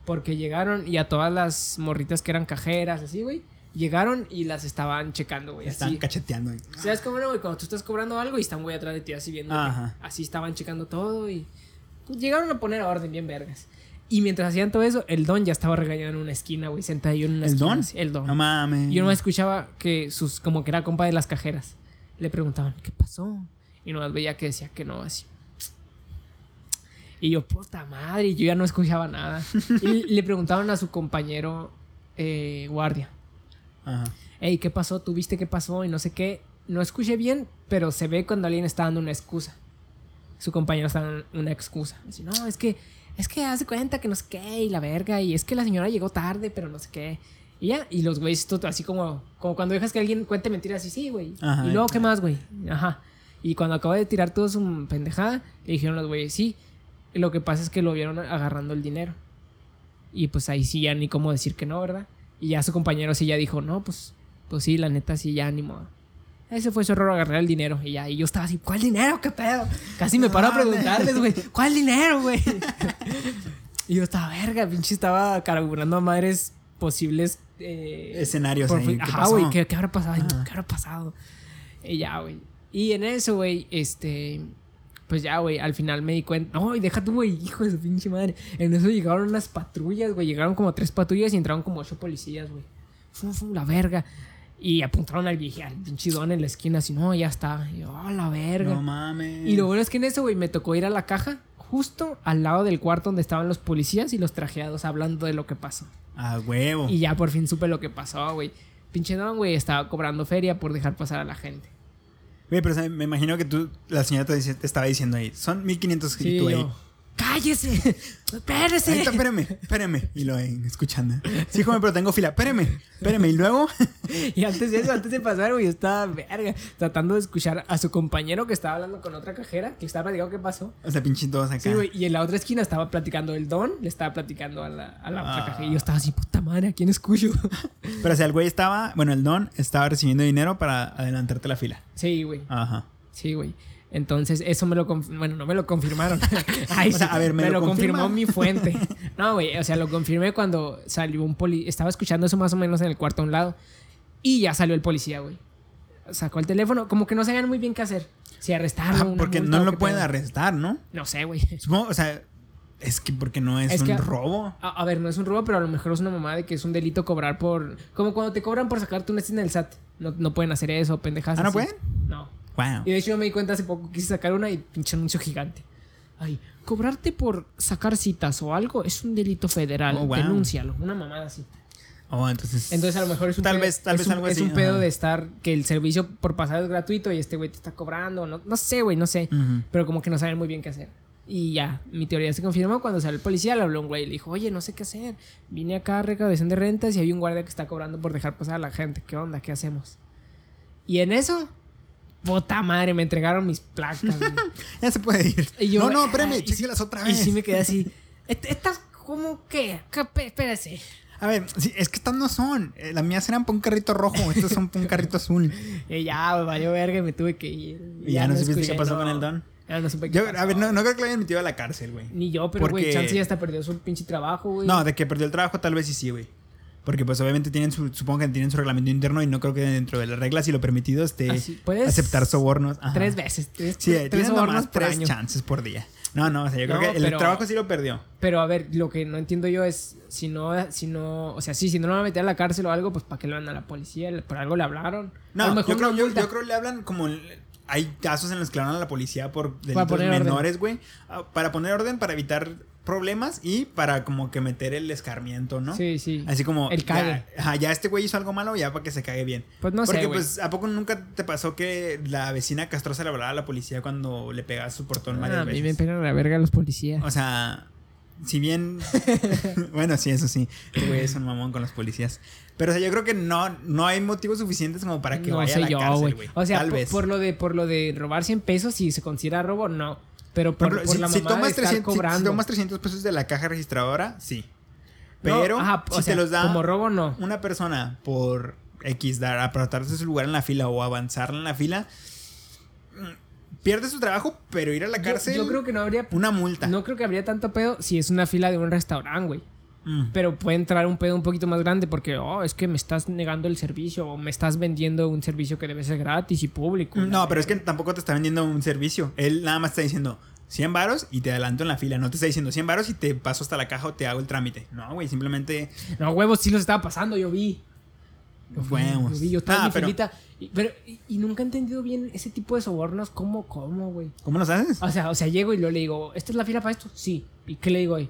Porque llegaron y a todas las morritas que eran cajeras, así, güey. Llegaron y las estaban checando, güey. Están Así. cacheteando. güey. ¿Sabes cómo no, güey? Cuando tú estás cobrando algo y están muy atrás de ti así viendo. Ajá. Así estaban checando todo y. pues, llegaron a poner orden bien vergas. Y mientras hacían todo eso, el don ya estaba regañado en una esquina, güey. Sentadillo en una ¿El esquina. don? así, El don. No mames. Yo nomás escuchaba que sus. como que era compa de las cajeras. Le preguntaban, ¿qué pasó? Y nomás veía que decía que no, así. Y yo, puta madre, yo ya no escuchaba nada. [laughs] y le preguntaban a su compañero eh, guardia. Ajá. Hey, ¿qué pasó? ¿Tú viste qué pasó? Y no sé qué. No escuché bien, pero se ve cuando alguien está dando una excusa. Su compañero está dando una excusa. Así, no, es que, es que haz de cuenta que no sé qué, y la verga, y es que la señora llegó tarde, pero no sé qué. Y ya, y los güeyes, todo así como, como cuando dejas que alguien cuente mentiras, así, sí, güey. Y luego, ¿qué más, güey? Ajá. Y cuando acabó de tirar todo su pendejada, le dijeron los güeyes, sí. Y lo que pasa es que lo vieron agarrando el dinero. Y pues ahí sí ya ni cómo decir que no, ¿verdad? Y ya su compañero sí ya dijo, no, pues, pues sí, la neta sí ya ni modo. Ese fue su error agarrar el dinero. Y ya, y yo estaba así, ¿cuál dinero? ¿Qué pedo? Casi me paro a preguntarles, güey, ¿cuál dinero, güey? [laughs] Y yo estaba, verga, pinche, estaba carburando a madres posibles. eh, Escenarios por ahí, ¿qué Ajá, güey, ¿qué, qué habrá pasado? ¿Qué habrá pasado? Y ya, güey. Y en eso, güey, este. Pues ya, güey, al final me di cuenta. No, y deja tú, güey, hijo de su pinche madre. En eso llegaron unas patrullas, güey. Llegaron como tres patrullas y entraron como ocho policías, güey. Fum, fum, la verga. Y apuntaron al viejo, al pinche don en la esquina, así, no, ya está. Y yo, oh, la verga. No mames. Y lo bueno es que en eso, güey, me tocó ir a la caja justo al lado del cuarto donde estaban los policías y los trajeados hablando de lo que pasó. A huevo. Y ya por fin supe lo que pasó, güey. Pinche don, güey, estaba cobrando feria por dejar pasar a la gente. Güey, pero me imagino que tú, la señora te, estaba diciendo ahí, son 1500 y tú ahí. yo, ¡Cállese! ¡Espérese! Ahorita, espérame, espérame. Y lo ahí, escuchando. Sí, joven, pero tengo fila. Espérame, espérame. Y luego, [laughs] Y antes de eso, antes de pasar, güey, yo estaba, verga, tratando de escuchar a su compañero que estaba hablando con otra cajera, que estaba platicando qué pasó. o sea, pinche todos acá. Sí, güey, y en la otra esquina estaba platicando el don, le estaba platicando a la, a la otra Ah. cajera. Y yo estaba así, puta madre, ¿a quién escucho? [laughs] Pero o sea, el güey estaba, bueno, el don estaba recibiendo dinero para adelantarte la fila. sí, güey. Ajá. Sí, güey. Entonces, eso me lo... Bueno, no me lo confirmaron. [laughs] Ay, [laughs] O sea, a ver, ¿me lo confirmó confirma? mi fuente. [laughs] No, güey, o sea, lo confirmé cuando salió un poli... Estaba escuchando eso más o menos en el cuarto a un lado. Y ya salió el policía, güey. Sacó el teléfono. Como que no sabían muy bien qué hacer. Si arrestarlo, una porque multa no lo pueden pedo. arrestar, ¿no? No sé, güey. Supongo, o sea, es que porque no es, Es un que- robo. A, a ver, no es un robo, pero a lo mejor es una mamada de que es un delito cobrar por... Como cuando te cobran por sacarte un en el SAT. No, no pueden hacer eso, pendejas. ¿Ah, no así. pueden? No. Wow. Y de hecho yo me di cuenta hace poco, quise sacar una y pinche anuncio gigante. Ay, cobrarte por sacar citas o algo es un delito federal. Oh, wow. Denúncialo. Una mamada así. Oh, entonces. Entonces a lo mejor es un Tal pedo, vez- tal es vez un- algo es así, un pedo ajá. de estar que el servicio por pasar es gratuito y este güey te está cobrando. No, no sé, güey, no sé. Pero como que no saben muy bien qué hacer. Y ya, mi teoría se confirmó cuando salió el policía, le habló un güey y le dijo, oye, no sé qué hacer. Vine acá a recaudación de rentas y hay un guardia que está cobrando por dejar pasar a la gente. ¿Qué onda? ¿Qué hacemos? Y en eso, puta madre, me entregaron mis placas. güey. [laughs] Ya se puede ir. Y yo, no, no, espérame, y chéquelas otra Y vez. sí me quedé así. [laughs] "¿Est- ¿Estas cómo qué? Espérese. A ver, sí, es que estas no son. Eh, Las mías eran para un carrito rojo, estas son para un carrito azul. [laughs] Y ya, me valió verga y me tuve que ir. ¿Y ya no supiste escuché, qué pasó no. con el don? Ya no supe qué Yo, pasó. a ver, no, no creo que lo hayan metido a la cárcel, güey. Ni yo, pero güey, Porque- Chance ya hasta perdió su pinche trabajo, güey. No, de que perdió el trabajo tal vez sí sí, güey. Porque pues obviamente tienen su, supongo que tienen su reglamento interno y no creo que dentro de las reglas y lo permitido esté Así, puedes- aceptar sobornos. Ajá. Tres veces. Tres, Sí, tres tienen sobornos tres año. chances por día. No, no, o sea, yo creo que el trabajo sí lo perdió. Pero a ver, lo que no entiendo yo es si no, si no, o sea, sí, si no lo van a meter a la cárcel o algo, pues para qué lo van a la policía, por algo le hablaron. No, mejor yo creo, yo, creo que le hablan como... Hay casos en los que le hablan a la policía por delitos menores, güey. ah, Para poner orden, para evitar problemas y para como que meter el escarmiento, ¿no? Sí, sí. Así como... El cague. Ya, este güey hizo algo malo, ya para que se cague bien. Pues no sé, Porque pues, ¿a poco nunca te pasó que la vecina castrosa le hablara a la policía cuando le pegaba su portón varias Ah, a mí me veces? pegan a la verga los policías. O sea, si bien. [laughs] [laughs] bueno, sí, eso sí. Este güey es un mamón con los policías. Pero o sea, yo creo que no, no hay motivos suficientes como para que no vaya sé a la yo, cárcel, güey. güey. O sea, Tal por, vez. por lo de por lo de robar 100 pesos si se considera robo, no. Pero por, Por ejemplo, por si, la si tomas de estar 300, si- tomas 300 pesos de la caja registradora, sí. No, Pero ajá, o si sea, te los da como robo no. una persona por X dar, apartarse su lugar en la fila o avanzar en la fila, mm, pierde su trabajo, pero ir a la Yo- cárcel, Yo, creo que no habría una multa. no creo que habría tanto pedo si es una fila de un restaurante, güey. Mm. Pero puede entrar un pedo un poquito más grande porque, oh, es que me estás negando el servicio o me estás vendiendo un servicio que debe ser gratis y público. No, pero es que tampoco te está vendiendo un servicio. Él nada más está diciendo 100 varos y te adelanto en la fila. No te está diciendo 100 varos y te paso hasta la caja o te hago el trámite. No, güey, simplemente No, huevos, sí los estaba pasando, yo vi. Vi, Huevos. Yo vi, yo estaba Ah, mi pero- filita. Y, pero, y, y nunca he entendido bien ese tipo de sobornos. ¿Cómo, cómo, güey? ¿Cómo los haces? O sea, o sea, llego y luego le digo, ¿esta es la fila para esto? Sí. ¿Y qué le digo ahí?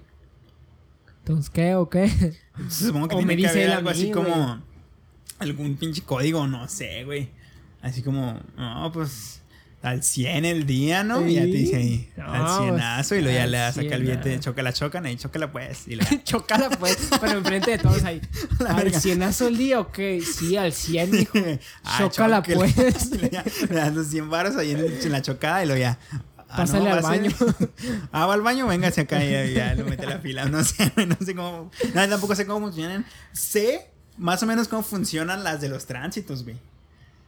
Entonces, ¿qué o qué? Supongo que o tiene me que dice haber algo así como algún pinche código, no sé, güey. Así como, no, pues al 100 el día, ¿no? Y ya te dice ahí, No, al cienazo y luego ya le saca el billete, cienazo. choca la chocan y chócala pues. Y le [laughs] Chocala, pues. Pero enfrente de todos ahí. [laughs] La ¿Al cienazo el día o qué? Sí, al cien, hijo. [laughs] Ah, chóquela. pues. Le das los 100 varos ahí en, en la chocada y luego ya. Ah, Pásale al va a ser- baño. [laughs] ah, va al baño, véngase acá y ya, ya lo mete a la fila. No sé, güey, [laughs] no sé cómo. No, tampoco sé cómo funcionan. Sé más o menos cómo funcionan las de los tránsitos, güey.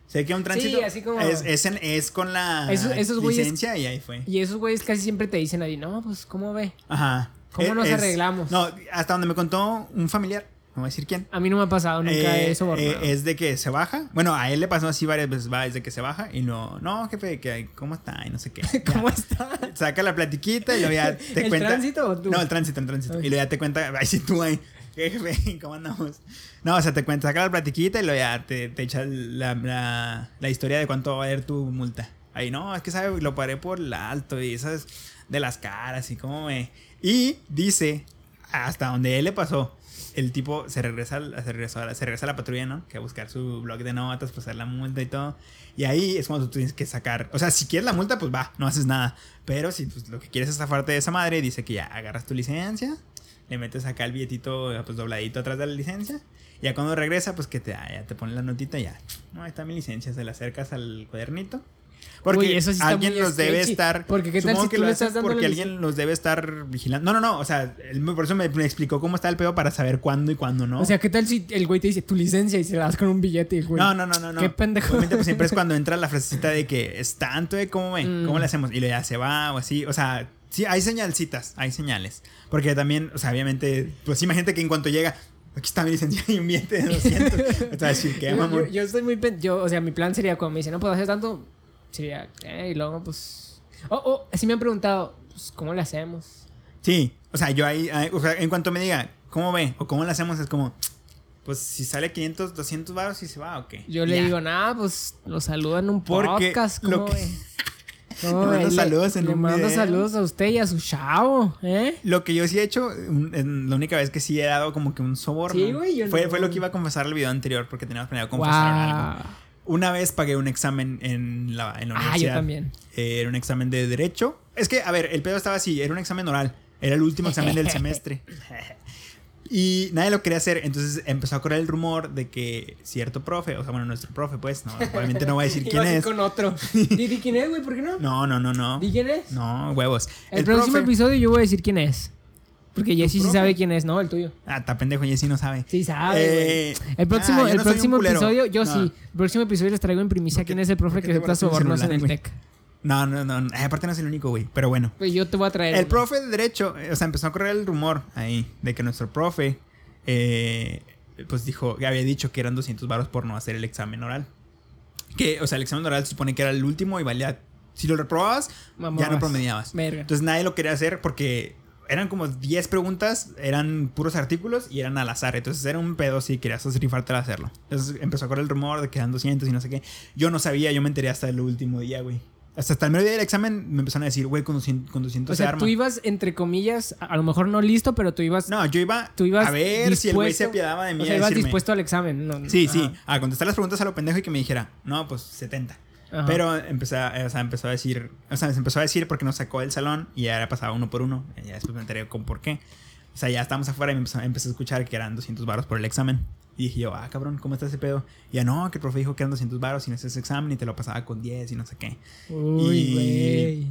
Sé que un tránsito así como- es, es, en- es con la Esos- esos güeyes- licencia y ahí fue. Y esos güeyes casi siempre te dicen ahí, no, pues, ¿cómo ve? Ajá. ¿Cómo nos es- arreglamos? No, hasta donde me contó un familiar, no voy a decir quién. A mí no me ha pasado nunca Eh, eso, eh, es de que se baja. Bueno, a él le pasó así varias veces. Va desde que se baja y no, no, jefe, que, ¿cómo está? Y no sé qué. [laughs] ¿Cómo Ya. está? Saca la platiquita y luego ya [laughs] te ¿El cuenta. tránsito o tú? No, el tránsito, el tránsito. Y luego ya te cuenta, ay, si tú ahí, [laughs] ¿qué, jefe? ¿Cómo andamos? No, o sea, te cuenta, saca la platiquita y luego ya te, te echa la, la, la historia de cuánto va a valer tu multa. Ahí no, es que sabe, lo paré por el alto y esas de las caras y cómo me. Y dice, hasta donde él le pasó, el tipo se regresa, se regresa, se regresa a la patrulla, ¿no? Que a buscar su blog de notas, pasar la multa y todo. Y ahí es cuando tú tienes que sacar. O sea, si quieres la multa, pues va, no haces nada. Pero si pues, lo que quieres es zafarte de esa madre, dice que ya agarras tu licencia, le metes acá el billetito pues, dobladito atrás de la licencia. Ya cuando regresa, pues que te, ah, ya te ponen la notita ya. No, ahí está mi licencia, se la acercas al cuadernito. Porque Uy, eso sí alguien los debe estar. Porque qué tal si que tú lo le estás dando porque alguien los debe estar vigilando. No, no, no. O sea, él por eso me, me explicó cómo está el pedo para saber cuándo y cuándo no. O sea, ¿qué tal si el güey te dice tu licencia y se la das con un billete y el güey? no, no, no, no, no. Qué pendejo. Obviamente, pues siempre es [laughs] cuando entra la frasecita de que es tanto de cómo ve, Mm. cómo le hacemos. Y luego ya se va o así. O sea, sí, hay señalcitas, hay señales. Porque también, o sea, obviamente, pues imagínate que en cuanto llega, aquí está mi licencia y un billete de 200. [laughs] o sea, sí, qué Yo, mamón. yo, yo estoy muy... Yo, o sea, mi plan sería cuando me dicen, no puedo hacer tanto, sería... Eh, y luego, pues... Oh, oh, así me han preguntado, pues, ¿cómo le hacemos? Sí, o sea, yo ahí, ahí- o sea, en cuanto me diga, ¿cómo ve? O cómo lo hacemos, es como, pues si sale 500, 200 baros y se va o qué. Yo le Ya. digo, nada, pues lo saludo en un Porque podcast. lo ¿cómo que- ve? [laughs] ¿Cómo Le ve? mando saludos en le un mando video. saludos a usted y a su chavo, ¿eh? Lo que yo sí he hecho, la única vez que sí he dado como que un soborno. Sí, güey, yo fue, no- fue lo que iba a confesar el video anterior porque teníamos planeado confesar algo. Una vez pagué un examen en la, en la Ah, yo universidad. también. Eh, era un examen de derecho. Es que, a ver, el pedo estaba así, era un examen oral. Era el último examen del [laughs] semestre. Y nadie lo quería hacer, entonces empezó a correr el rumor de que cierto profe, o sea, bueno, nuestro profe, pues, no, obviamente no voy a decir [laughs] quién es. con otro. [laughs] Di, di quién es, güey, ¿por qué no? No, no, no, no. ¿Di quién es? No, huevos. El, próximo profe- episodio yo voy a decir quién es. Porque Jesse sí sabe quién es, ¿no? El tuyo. Ah, está pendejo, Jessy no sabe. Sí sabe, Eh. El próximo, ah, yo el no próximo episodio, yo No. sí. El próximo episodio les traigo en primicia ¿Por qué- quién es el profe que acepta sobornos en el güey? TEC. No, no, no. eh, aparte no es el único, güey. Pero bueno. Pues yo te voy a traer. El profe de Derecho, eh, o sea, empezó a correr el rumor ahí de que nuestro profe, eh, pues dijo, había dicho que eran 200 varos por no hacer el examen oral. Que, o sea, el examen oral se supone que era el último y valía. Si lo reprobabas, ya no promediabas. Verga. Entonces nadie lo quería hacer porque eran como 10 preguntas, eran puros artículos y eran al azar. Entonces era un pedo si querías rifarte a hacerlo. Entonces empezó a correr el rumor de que eran 200 y no sé qué. Yo no sabía, yo me enteré hasta el último día, güey. Hasta, hasta el medio día del examen me empezaron a decir, güey, con 200, con 200 o se sea, arma. tú ibas, entre comillas, a a lo mejor no listo, pero tú ibas. No, yo iba, tú ibas a ver si el güey se dispuesto- apiadaba de mí O sea, a ibas dispuesto al examen. No, Sí, Ajá. sí, a contestar las preguntas a lo pendejo y que me dijera, no, pues 70. Ajá. Pero empezó a, o sea, empezó a decir, o sea, se empezó a decir porque nos sacó del salón y ya era pasaba uno por uno. Y ya después me enteré con por qué. O sea, ya estábamos afuera y me empezó, empecé a escuchar que eran 200 varos por el examen. Y dije yo, ah, cabrón, ¿cómo está ese pedo? Y ya no, que el profe dijo que eran 200 varos y no haces examen y te lo pasaba con 10 y no sé qué. Uy, y- güey.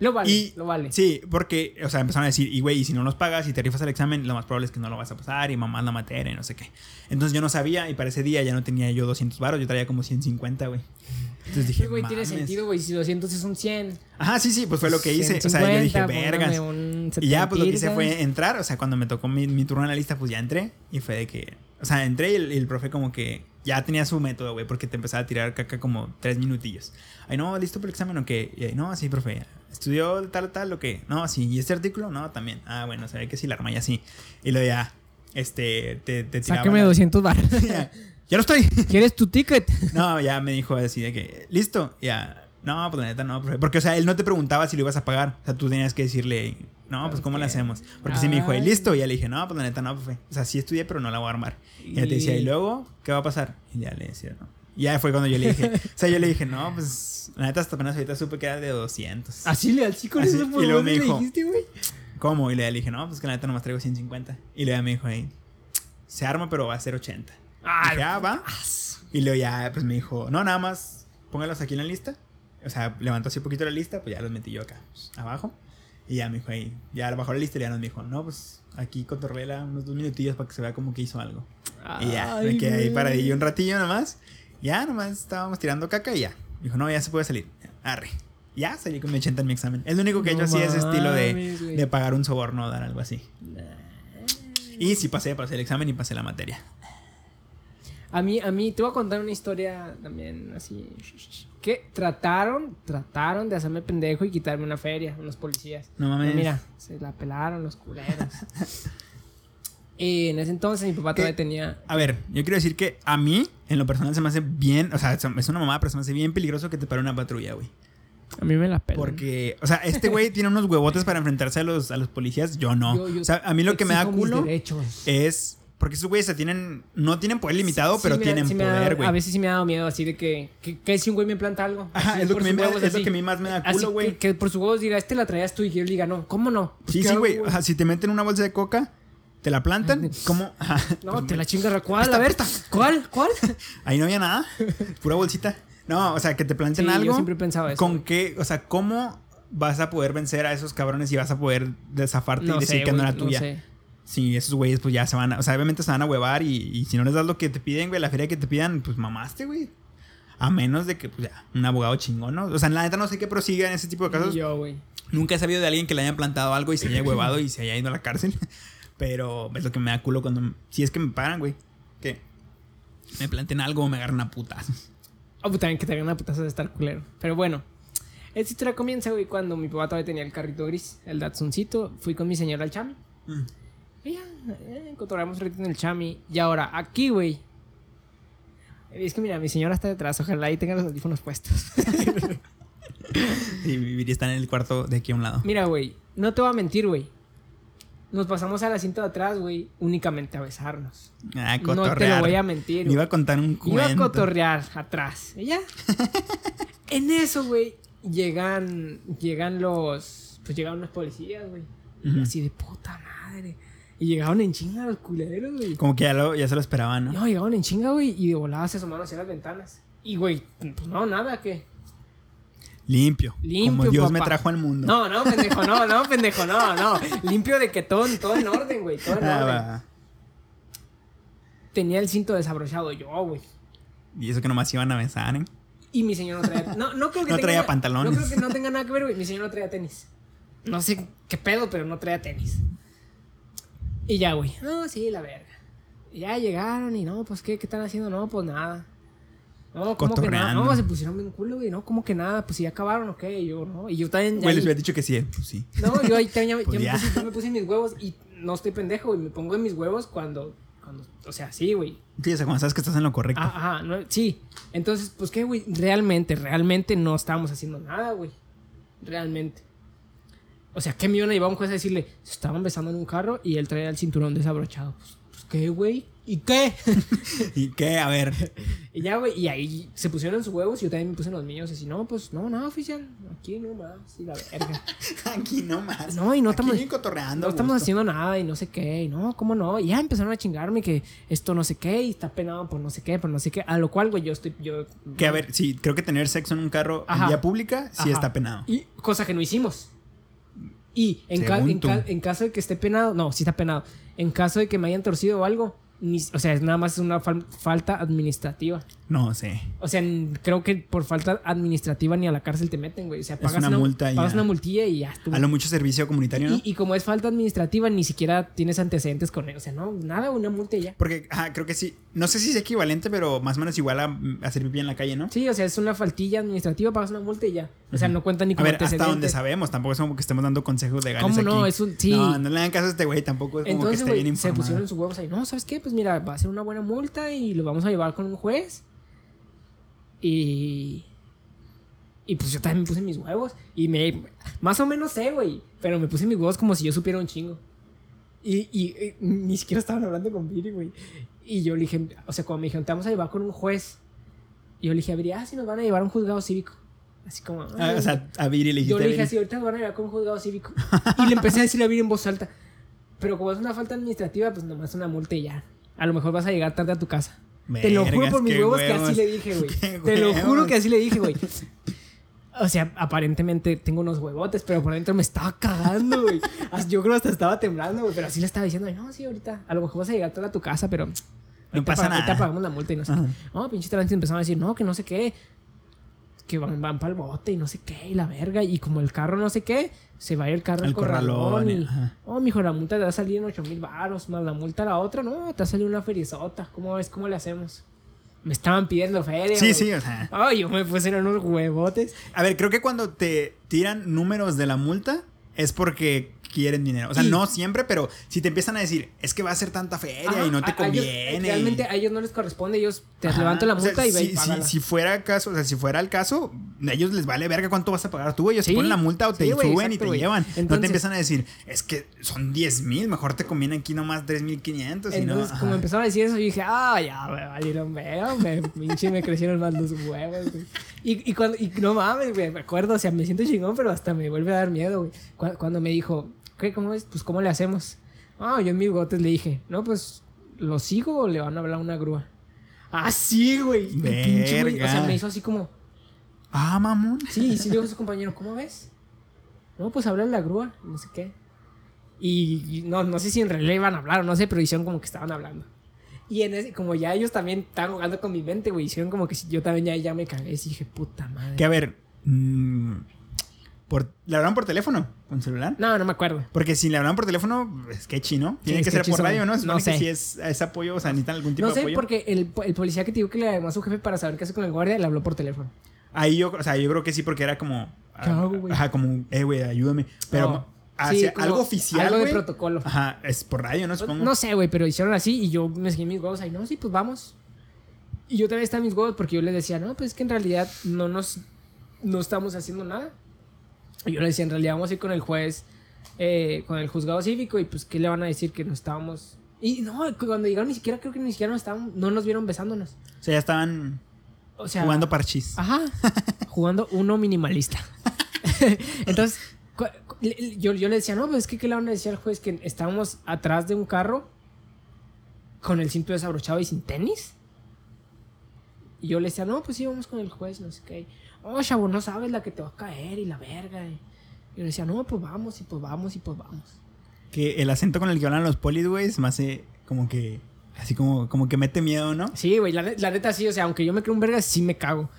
Lo vale, Y- lo vale. Sí, porque, o sea, empezaron a decir, y güey, y si no los pagas y te rifas el examen, lo más probable es que no lo vas a pasar y mamás la materia y no sé qué. Entonces yo no sabía y para ese día ya no tenía yo 200 varos, yo traía como 150, güey. Entonces dije, Sí, güey, tiene sentido, güey. Si 200 es un 100. Ajá, sí, sí, pues fue lo que hice. o sea, yo dije, 150, vergas. Y ya, pues lo que hice 70. fue entrar, o sea, cuando me tocó mi, mi turno en la lista, pues ya entré. Y fue de que, o sea, entré y el, y el profe como que ya tenía su método, güey, porque te empezaba a tirar caca como tres minutillos. Ay, no, ¿listo para el examen o qué? Y no, sí, profe. ¿Estudió tal, tal o qué? No, sí. ¿Y este artículo? No, también. Ah, bueno, se ve que sí la arma y así. Y luego ya, este, te, te tiraba Sáqueme la- 200 baros. [laughs] ya, lo estoy. [laughs] ¿Quieres tu ticket? [laughs] No, ya me dijo así de que, ¿listo? Ya, no, pues la neta no, profe. Porque, o sea, él no te preguntaba si lo ibas a pagar. O sea, tú tenías que decirle, no, pues ¿cómo lo hacemos? Porque si me dijo, Ay. ¿listo? Y ya le dije, no, pues la neta no, profe. O sea, sí estudié, pero no la voy a armar. Y ya te decía, ¿y luego qué va a pasar? Y ya le decía, no. Y ya fue cuando yo le dije, [laughs] o sea, yo le dije, no, pues la neta hasta apenas ahorita supe que era de 200. Así le con Así, eso por y luego me dijo, dijiste, güey. ¿Cómo? Y le dije, no, pues que la neta nomás traigo 150. Y luego me dijo ahí, se arma, pero va a ser 80. Ah, Dije, ah, va. Y luego ya, pues me dijo, no, nada más, póngalos aquí en la lista. O sea, levantó así un poquito la lista, pues ya los metí yo acá, pues, abajo. Y ya me dijo ahí, ya bajó la lista y ya nos dijo, no, pues aquí cotorrela unos dos minutillos para que se vea como que hizo algo. y ya, me Ay, quedé ahí paradillo un ratillo nomás. Ya, nomás estábamos tirando caca y ya. Dijo, no, ya se puede salir. Arre. Ya salí con mi 80 en mi examen. Es lo único que he No hecho así, ese estilo de, de pagar un soborno o dar algo así. Y sí pasé, pasé el examen y pasé la materia. A mí, a mí, te voy a contar una historia también así. Que trataron, trataron de hacerme pendejo y quitarme una feria, unos policías. No mames. Pero mira, se la pelaron los culeros. y [laughs] en ese entonces mi papá todavía tenía. A ver, yo quiero decir que a mí, en lo personal, se me hace bien. O sea, es una mamada, pero se me hace bien peligroso que te pare una patrulla, güey. A mí me la pelan. Porque, o sea, este güey tiene unos huevotes para enfrentarse a los, a los policías. Yo no. Yo- yo o sea, a mí lo que me da culo es. Porque esos güeyes se tienen. No tienen poder limitado, Sí, pero da- tienen sí poder, güey. A veces sí me ha dado miedo así de que. que si un güey me planta algo. Ajá, así es lo, que me- es lo que a mí más me da culo, güey. que, que por sus huevos diga, este la traías tú y yo le diga, no, ¿cómo no? Pues, Sí, ¿qué sí, güey. O sea, si te meten una bolsa de coca, te la plantan. ¿Cómo? Ajá. No, te la chingas. ¿Cuál? Esta a ver. ¿cuál? ¿Cuál? [laughs] Ahí no había nada. Pura bolsita. No, o sea, que te planten Sí, yo algo. siempre he pensado eso, ¿Con qué? O sea, ¿cómo vas a poder vencer a esos cabrones y vas a poder desafarte y decir que no era tuya? sé. Sí, esos güeyes pues ya se van a... O sea, obviamente se van a huevar y, y si no les das lo que te piden, güey, la feria que te pidan, pues mamaste, güey. A menos de que, pues ya, un abogado chingón, ¿no? O sea, la neta no sé qué prosiga en ese tipo de casos. Yo, güey. Nunca he sabido de alguien que le hayan plantado algo y se haya [laughs] huevado y se haya ido a la cárcel. [laughs] Pero es lo que me da culo cuando... Si es que me paran, güey. Que me planten algo o me agarran a putazos. Oh, pues también que te hagan una putazo de estar culero. Pero bueno. Esta historia comienza, güey, cuando mi papá todavía tenía el carrito gris, el Datsuncito. Fui con mi señora al chami. Mm. Y ya, eh, cotorreamos un ratito en el chami. Y ahora, aquí, güey. Es que mira, mi señora está detrás. Ojalá ahí tenga los audífonos puestos. [laughs] Y estar en el cuarto de aquí a un lado. mira, güey. No te voy a mentir, güey. Nos pasamos al asiento de atrás, güey, únicamente a besarnos. Ah, No te cotorrear. lo voy a mentir. Me iba a contar un cuento. Iba a cotorrear atrás. ¿Y ya? [laughs] en eso, güey, llegan, llegan los, pues llegaron los policías, güey. Y así de puta madre. Y llegaron en chinga los culeros, güey. Como que ya, lo, ya se lo esperaban, ¿no? No, llegaron en chinga, güey, y de volada se asomaron hacia las ventanas. Y, güey, pues no, nada, ¿qué? Limpio. Limpio, Como Dios me trajo al mundo. No, no, pendejo, no, no, pendejo, no, no. Limpio de que todo, todo en orden, güey, todo en Ah, orden. va. Tenía el cinto desabrochado yo, güey. Y eso que nomás iban a besar, ¿eh? Y mi señor no traía. No, no creo que No tenga- traía pantalones. No creo que no tenga nada que ver, güey. Mi señor no traía tenis. No sé qué pedo, pero no traía tenis. Y ya, güey. No, sí, la verga. Y ya llegaron y no, pues, ¿qué, qué están haciendo? No, pues nada. No, ¿cómo que nada? No, se pusieron bien culo, güey. No, ¿cómo que nada? Pues si ya acabaron, ok. Y yo, no. Y yo también. Güey, les hubiera dicho que sí. Pues sí. no, yo ahí también ya, Pues. Me, puse, yo me puse en mis huevos y no estoy pendejo, güey. Me pongo en mis huevos cuando. cuando o sea, sí, güey. Sí, o sea, cuando sabes que estás en lo correcto. Ah, Ajá, no, sí. Entonces, pues qué, güey, realmente, realmente no estábamos haciendo nada, güey. Realmente. O sea, ¿qué me iban a llevar a un juez a decirle, se estaban besando en un carro y él traía el cinturón desabrochado? Pues, pues, ¿qué, güey? ¿Y qué? [laughs] ¿Y qué? A ver. [laughs] y ya, güey, y ahí se pusieron en sus huevos y yo también me puse en los míos. Así, no, pues, no, nada, oficial. Aquí no más, sí, la verga. [laughs] Aquí nomás. No, y no estamos- Aquí cotorreando. No estamos gusto. haciendo nada y no sé qué, y no, ¿cómo no? Y ya empezaron a chingarme que esto no sé qué y está penado por no sé qué, por no sé qué. A lo cual, güey, yo estoy, yo... Que a ver, sí, creo que tener sexo en un carro en vía pública sí Ajá. está penado. Y cosa que no hicimos. Y en, ca- Según en, tú. ca- en caso de que esté penado, no, sí está penado. En caso de que me hayan torcido o algo, ni- o sea, es nada más una fal- falta administrativa. No sé. O sea, creo que por falta administrativa ni a la cárcel te meten, güey. O sea, pagas una multa y pagas ya. una multilla y ya estuvo. A lo mucho servicio comunitario, ¿no? y, y como es falta administrativa, ni siquiera tienes antecedentes con él. O sea, no, nada, una multa y ya. Porque, ajá, creo que sí. No sé si es equivalente, pero más o menos igual a hacer pipí en la calle, ¿no? Sí, o sea, es una faltilla administrativa, pagas una multa y ya. O sea, no cuenta ni A como ver, hasta donde sabemos. Tampoco es como que estemos dando consejos legales ¿Cómo no? aquí. Es un- sí. No, no le dan caso a este güey. Tampoco es como que esté bien güey, se informado. pusieron en sus huevos ahí. No, ¿sabes qué? Pues mira, va a ser una buena multa y lo vamos a llevar con un juez. Y. Y pues yo también me puse mis huevos. Y me. Más o menos sé, güey. Pero me puse mis huevos como si yo supiera un chingo. Y, y, y ni siquiera estaban hablando con Viri, güey. Y yo le dije, o sea, cuando me dijeron, te vamos a llevar con un juez. Y yo le dije a Viri, ah, si nos van a llevar a un juzgado cívico. Así como. Ah, "Ay, o sea, a Viri le dijiste. yo le dije así, ahorita nos van a llevar con un juzgado cívico. Y le empecé a decir a Viri en voz alta. Pero como es una falta administrativa, pues nomás una multa y ya. A lo mejor vas a llegar tarde a tu casa. Te lo juro por mis huevos, que así le dije, güey. [laughs] Te lo juro que así le dije, güey. O sea, aparentemente tengo unos huevotes, pero por dentro me estaba cagando, güey. Yo creo que hasta estaba temblando, güey. Pero así le estaba diciendo, no, sí, ahorita. A lo mejor vas a llegar tarde a tu casa, pero. ahorita pasa pa- nada. Ahorita pagamos la multa y no sé. Ajá. No, pinche tránsito empezaron a decir, no, que no sé qué. Que van, van para el bote y no sé qué, y la verga. Y como el carro no sé qué, se va a ir el carro al Al corralón. corralón, y, oh, mijo, la multa te va a salir en 8 mil baros, más la multa a la otra, no, te va a salir una ferizota. ¿Cómo ves? ¿Cómo le hacemos? Me estaban pidiendo feria. Sí, sí, o sea. Ay, yo me puse en unos huevotes. A ver, creo que cuando te tiran números de la multa es porque quieren dinero. O sea, no siempre, pero si te empiezan a decir, es que va a ser tanta feria Ajá, y no te a- a ellos- conviene. realmente a ellos no les corresponde, ellos te Ajá. levantan la O sea, multa y si, si, si fuera caso, o sea, si fuera el caso, a ellos les vale verga cuánto vas a pagar tú. Ellos Sí, te ponen la multa o te sí, suben y te güey. llevan. no te Entonces- empiezan a decir, es que son 10 mil, mejor te conviene aquí nomás 3.500. y no, Entonces, como empezaron a decir eso, yo dije, ah, ya, me valieron veo, me, pinche, me crecieron más los huevos. Y, y, cuando, y no mames, güey, me acuerdo, o sea, me siento chingón, pero hasta me vuelve a dar miedo, güey. Cu- Cuando me dijo, ¿qué, cómo es? Pues, ¿cómo le hacemos? Ah, yo en mis gotes le dije, no, pues, ¿lo sigo o le van a hablar una grúa? Ah, sí, güey. Pinche, güey, O sea, me hizo así como, Ah, mamón. Sí, y sí le dijo a su compañero, ¿cómo ves? No, pues habla la grúa, no sé qué. Y, y no, no sé si en realidad iban a hablar o no sé, pero hicieron como que estaban hablando. Y en ese, como ya ellos también estaban jugando con mi mente, güey, hicieron como que yo también ya, ya me cagué y dije, puta madre. Que a ver, mm, por, ¿le hablaron por teléfono? ¿Con celular? No, no me acuerdo. Porque si le hablan por teléfono, es sketchy, ¿no? Tiene Sí, que ser por radio, ¿no? No que sé. si es, es apoyo, o sea, necesitan algún tipo No de sé, apoyo. porque el, el policía que te digo que le llamó a su jefe para saber qué hace con el guardia, le habló por teléfono. Ahí yo, o sea, yo creo que sí, porque era como. ¿Qué hago, güey? Ajá, como, eh, güey, ayúdame. Pero No. Sí, algo oficial. algo de protocolo. Ajá, es por radio, ¿no? Supongo. No sé, güey, pero hicieron así y yo me seguí mis huevos ahí. No, sí, pues vamos. Y yo también estaba mis huevos porque yo les decía, no, pues es que en realidad no nos. No estamos haciendo nada. Y yo le decía, en realidad vamos a ir con el juez, eh, con el juzgado cívico y pues, ¿qué le van a decir? Que no estábamos. Y no, cuando llegaron ni siquiera, creo que ni siquiera nos estaban, no nos vieron besándonos. O sea, ya estaban O sea. jugando parchís. Ajá. [laughs] jugando uno minimalista. [laughs] Entonces, yo, yo le decía, no, pues es que ¿qué le van a decir al juez? Que estábamos atrás de un carro con el cinto desabrochado y sin tenis. Y yo le decía, no, pues sí, vamos con el juez, no sé qué. Oh, chavo, no sabes la que te va a caer y la verga. Y yo decía, no, pues vamos, y pues vamos, y pues vamos. Que el acento con el que hablan los polis, güey, me hace como que. Así como, como que mete miedo, ¿no? Sí, güey, la, la neta sí, o sea, aunque yo me creo un verga, sí me cago.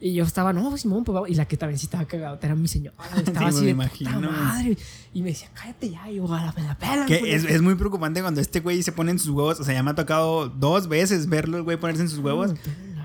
Y yo estaba, no, pues Simón, pues vamos. Y la que también sí estaba cagada era mi señora. [laughs] Estaba Sí, así me de imagino, puta madre. Y me decía, cállate ya. Y yo, a la, me la pelan, Que güey". es, es muy preocupante cuando este güey se pone en sus huevos. O sea, ya me ha tocado dos veces verlo, el güey, ponerse en sus huevos.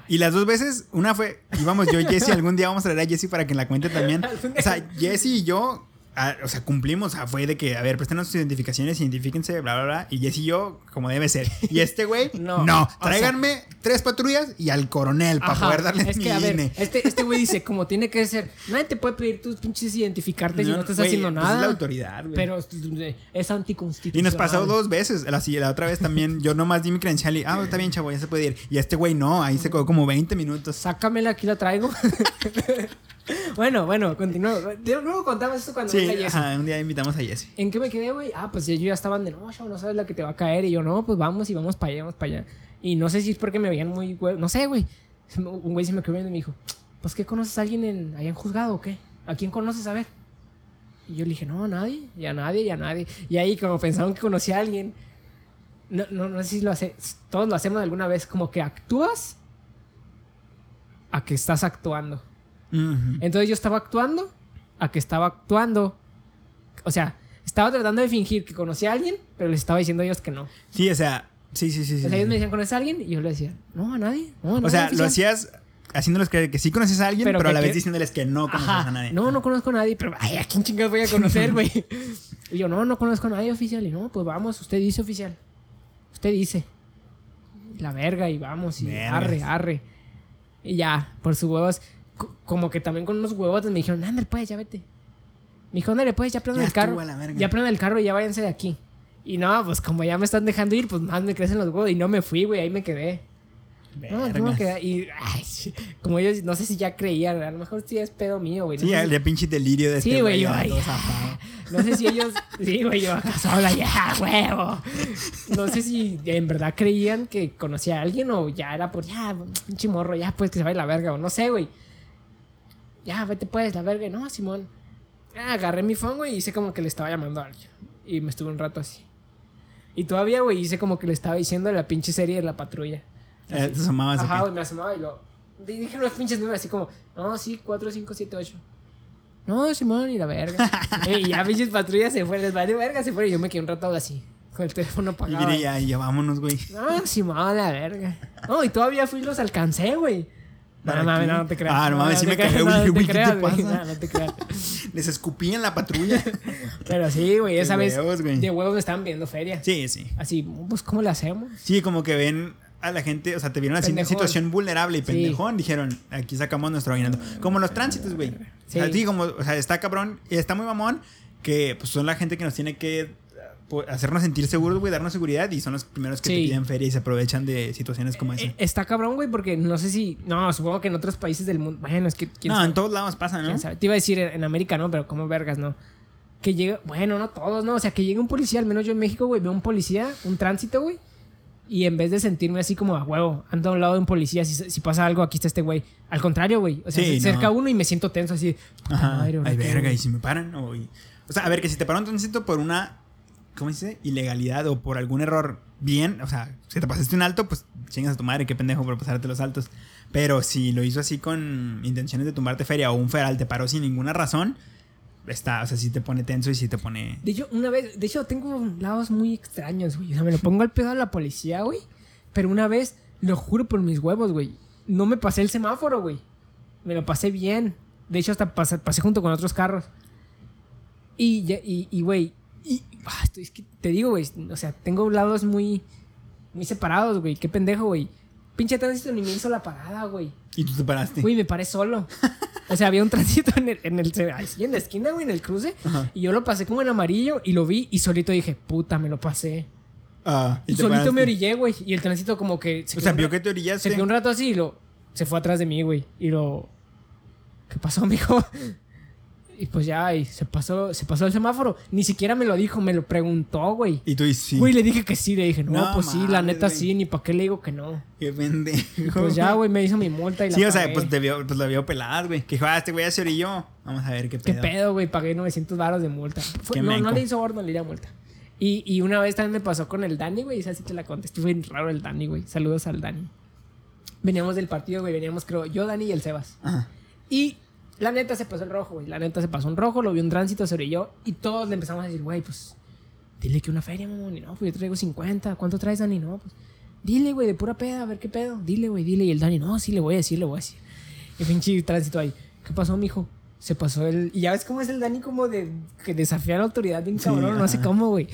Y las dos veces, una fue, íbamos yo y Jesse, algún día vamos a traer a Jesse para que la cuente también. [laughs] O sea, Jesse y yo, ah, o sea, cumplimos, o sea, fue de que, a ver, préstenos sus identificaciones, identifíquense, bla, bla, bla. Y Jesse y yo, como debe ser. [laughs] Y este güey, No, no, o sea- tráiganme tres patrullas y al coronel para poder darle Es mi que, a ver, INE. este este güey dice, como tiene que ser, nadie te puede pedir tus pinches identificarte si no estás haciendo pues nada. Es la autoridad, güey. pero es anticonstitucional. Y nos pasó dos veces. La otra vez también, yo nomás di mi credencial y, ah, está bien, chavo, ya se puede ir. Y este güey no, ahí se quedó como 20 minutos. Sácamela, aquí la traigo. [laughs] [laughs] bueno, bueno, continúo. Luego contamos esto cuando Sí, venga Jesse. ajá, un día invitamos a Jesse. ¿En qué me quedé, güey? Ah, pues ellos ya estaban de, no, chavo, no sabes la que te va a caer. Y yo, no, pues vamos y vamos para allá, vamos para allá. Y no sé si es porque me veían muy, güey, no sé, güey. Un güey se me quedó viendo y me dijo, pues, ¿qué conoces a alguien en, allá en juzgado o qué? ¿A quién conoces? A ver. Y yo le dije, no, a nadie, y a nadie, y a nadie. Y ahí, como pensaron que conocía a alguien, no, no, no sé si lo hace, todos lo hacemos alguna vez, como que actúas a que estás actuando. Entonces yo estaba actuando a que estaba actuando. O sea, estaba tratando de fingir que conocía a alguien, pero les estaba diciendo a ellos que no. Sí, o sea, sí, sí, sí. O sea, ellos me decían, ¿conoces a alguien? Y yo le decía, no, a nadie. No, a O sea, lo oficial". hacías haciéndoles creer que sí conoces a alguien, Pero pero, a la vez diciéndoles que no conoces Ajá. a nadie. No, no conozco a nadie, pero ay, ¿a quién chingados voy a conocer, [laughs] güey? y yo, no, no conozco a nadie oficial. Y no, pues vamos, usted dice oficial. Usted dice. La verga, y vamos, y Vergas. arre, arre. Y ya, por sus huevos. Co- Como que también con unos huevotes me dijeron, ándale, pues, ya vete. Me dijo, ándale, pues, ya prendan el carro. Ya prendan el carro y ya váyanse de aquí. Y no, pues como ya me están dejando ir, pues más me crecen los huevos. Y no me fui, güey, ahí me quedé. No, no me Vergas. quedé. Y, ay, como ellos, no sé si ya creían, a lo mejor sí es pedo mío, güey. no Sí, el si- pinche delirio de Sí, este güey, güey. yo, ay. [laughs] No sé si ellos. Sí, güey, yo acá sola, ya, huevo. No sé si en verdad creían que conocía a alguien o ya era por, ya, pinche morro, ya, pues que se vaya la verga, o no sé, güey. Ya, vete pues, la verga. No, Simón. Ah, agarré mi phone, güey, y hice como que le estaba llamando a alguien. Y me estuve un rato así. Y todavía, güey, hice como que le estaba diciendo la pinche serie de la patrulla. Eh, te asomabas Ajá, güey, me asomaba y lo. di- dije los pinches números así como, no, sí, 4, 5, 7, 8. No, Simón, y la verga. [laughs] y ya pinches patrullas se fueron, les valió verga, se fueron. Y yo me quedé un rato así, con el teléfono Y apagado. diré, ya, ya vámonos, güey. No, Simón, la verga. No, y todavía fui y los alcancé, güey. No, ¿Para no, no, no te creas. Ah, no mames, sí te me cagué, güey, no te ¿qué te creas, güey. No, no te creas. [laughs] Les escupí en la patrulla. [laughs] Pero sí, güey, esa vez huevos, güey. de huevos estaban viendo feria. Sí, sí. Así, pues, ¿cómo le hacemos? Sí, como que ven a la gente, o sea, te vieron así en una situación vulnerable y Sí. pendejón. Dijeron, aquí sacamos nuestro aguinaldo. Como los tránsitos, güey. O sea, Sí. sí, como, o sea, está cabrón y está muy mamón que pues son la gente que nos tiene que hacernos sentir seguros, güey, darnos seguridad y son los primeros que te piden feria y se aprovechan de situaciones como esa. Eh, Está cabrón, güey, porque no sé si. No, supongo que en otros países del mundo. Bueno, es que. ¿quién No, sabe? en todos lados pasa, ¿no? Te iba a decir en América, ¿no? Pero como vergas, ¿no? Que llega. Bueno, no todos, ¿no? O sea, que llega un policía, al menos yo en México, güey, veo un policía, un tránsito, güey. Y en vez de sentirme así como a huevo, ando a un lado de un policía, si, si pasa algo, aquí está este güey. Al contrario, güey. O sea, Sí, se acerca no. uno y me siento tenso así. Ajá. madre, ¿ahora Ay, verga, y si me paran, o, y- o sea, a ver, que si te paran un tránsito por una, ¿cómo dice? Ilegalidad o por algún error bien, o sea, si te pasaste un alto, pues chingas a tu madre, qué pendejo por pasarte los altos. Pero si lo hizo así con intenciones de tumbarte feria o un federal te paró sin ninguna razón, está, o sea, sí te pone tenso y sí te pone... De hecho, una vez, de hecho, tengo lados muy extraños, güey. O sea, me lo pongo al pedo a la policía, güey. Pero una vez, lo juro por mis huevos, güey. No me pasé el semáforo, güey. Me lo pasé bien. De hecho, hasta pasé, junto con otros carros. Y, y, y, güey. Y, ah, es que te digo, güey. O sea, tengo lados muy, muy separados, güey. Qué pendejo, güey. Pinche tránsito ni me hizo la parada, güey. Y tú te paraste. Güey, me paré solo. O sea, había un tránsito en el, en el, en la esquina, güey, en el cruce. Ajá. Y yo lo pasé como en amarillo y lo vi y solito dije, puta, me lo pasé. Ah, Y, te solito paraste. me orillé, güey. Y el tránsito como que... Se O sea, vio que te orillaste. Se quedó un rato así y lo... Se fue atrás de mí, güey. Y lo... ¿Qué pasó, mijo? Y pues ya, y se pasó, se pasó el semáforo. Ni siquiera me lo dijo, me lo preguntó, güey. Y tú dices, sí. Güey, le dije que sí, le dije, no, No pues sí, la neta güey. sí, ni para qué le digo que no. Qué pendejo. Y pues ya, güey, me hizo mi multa y la Sí, o sea, pues te vio, pues la vio pelada, güey. Que dijo, ah, este güey ya se orilló. Vamos a ver qué ¿Qué pedo. pedo, güey? Pagué 900 baros de multa. Fue- no, no le hizo orden, le di multa. Y, y una vez también me pasó con el Dani, güey. Esa sí te la conté. Estuvo bien raro el Dani, güey. Saludos al Dani. Veníamos del partido, güey. Veníamos, creo, yo, Dani y el Sebas. Ajá. Y la neta se pasó el rojo, güey. La neta se pasó un rojo, lo vio un tránsito, se orilló. Y todos le empezamos a decir, güey, pues, dile que una feria, mamón. Y no, pues yo traigo 50. ¿Cuánto traes, Dani? No, pues, dile, güey, de pura peda, a ver qué pedo. Dile, güey, dile. Y el Dani, no, sí, le voy a decir, le voy a decir. Y pinche tránsito ahí. ¿Qué pasó, mijo? Se pasó el. Y ya ves cómo es el Dani, como de. que desafía a la autoridad bien Sí, cabrón, no sé cómo, güey.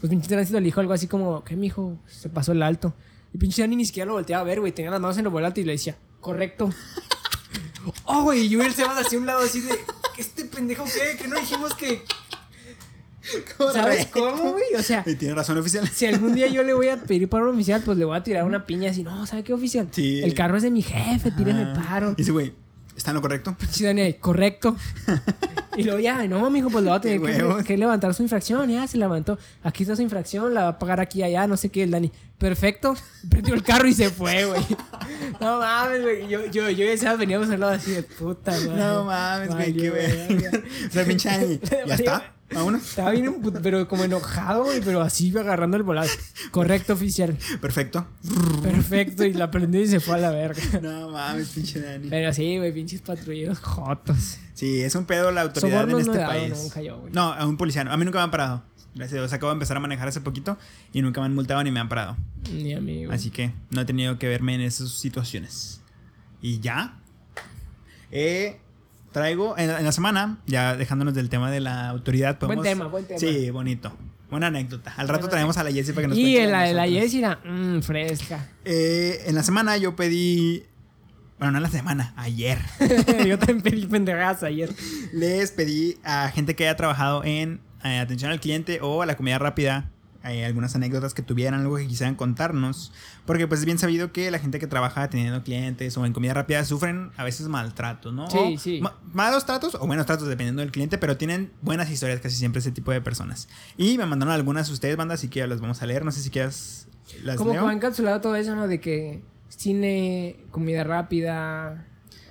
Pues pinche tránsito le dijo algo así como, ¿qué, mijo? Se pasó el alto. Y pinche Dani ni siquiera lo volteaba a ver, güey. Tenía las manos en el volante y le decía, correcto. Oh, güey, y yo y el Sebas hacia un lado así de, ¿qué este pendejo qué? Que no dijimos que... ¿Sabes cómo, güey? O sea, Y tiene razón oficial. si algún día yo le voy a pedir paro oficial, pues le voy a tirar una piña así, no, ¿sabe qué oficial? Sí. El carro es de mi jefe, tíreme Ah. paro. Y dice, güey, ¿está en lo correcto? Sí, Dani, correcto. [laughs] Y luego ya, no, mijo, pues le va a tener que, que levantar su infracción. Ya se levantó. Aquí está su infracción, la va a pagar aquí allá, no sé qué, el Dani. Perfecto. Prendió el carro y se fue, güey. No mames, güey. Yo, yo, yo y el Sebas veníamos al lado así de puta, madre. No mames, güey, qué güey. o sea, pinche Dani, [laughs] ¿Ya está? Vámonos. Estaba bien, pero como enojado, güey, pero así agarrando el volante. Correcto, oficial. Perfecto. Perfecto. Y la prendió y se fue a la verga. No mames, pinche Dani. Pero sí, güey, pinches patrulleros jotos. Sí, es un pedo la autoridad Sobornos en no este dado país. nunca yo, güey. No, a un policía. A mí nunca me han parado. Gracias a Dios. Acabo de empezar a manejar hace poquito y nunca me han multado ni me han parado. Ni a mí, güey. Así que no he tenido que verme en esas situaciones. Y ya. Eh, traigo en, en la semana, ya dejándonos del tema de la autoridad. Buen tema, buen tema. Sí, bonito. Buena anécdota. Al rato traemos a la Jessie para que nos Y en la de la. Jessira, mmm, fresca. Eh, en la semana yo pedí. Bueno, no en la semana, ayer. [laughs] Yo también pedí pendejadas ayer. Les pedí a gente que haya trabajado en eh, atención al cliente o a la comida rápida eh, algunas anécdotas que tuvieran, algo que quisieran contarnos. Porque pues es bien sabido que la gente que trabaja atendiendo clientes o en comida rápida sufren a veces maltratos, ¿no? Sí, O sí. ma- malos tratos o buenos tratos dependiendo del cliente, pero tienen buenas historias casi siempre ese tipo de personas. Y me mandaron algunas ustedes, banda, así que las vamos a leer. No sé si quieras... Las Como que va encapsulado todo eso, ¿no? De que cine, comida rápida,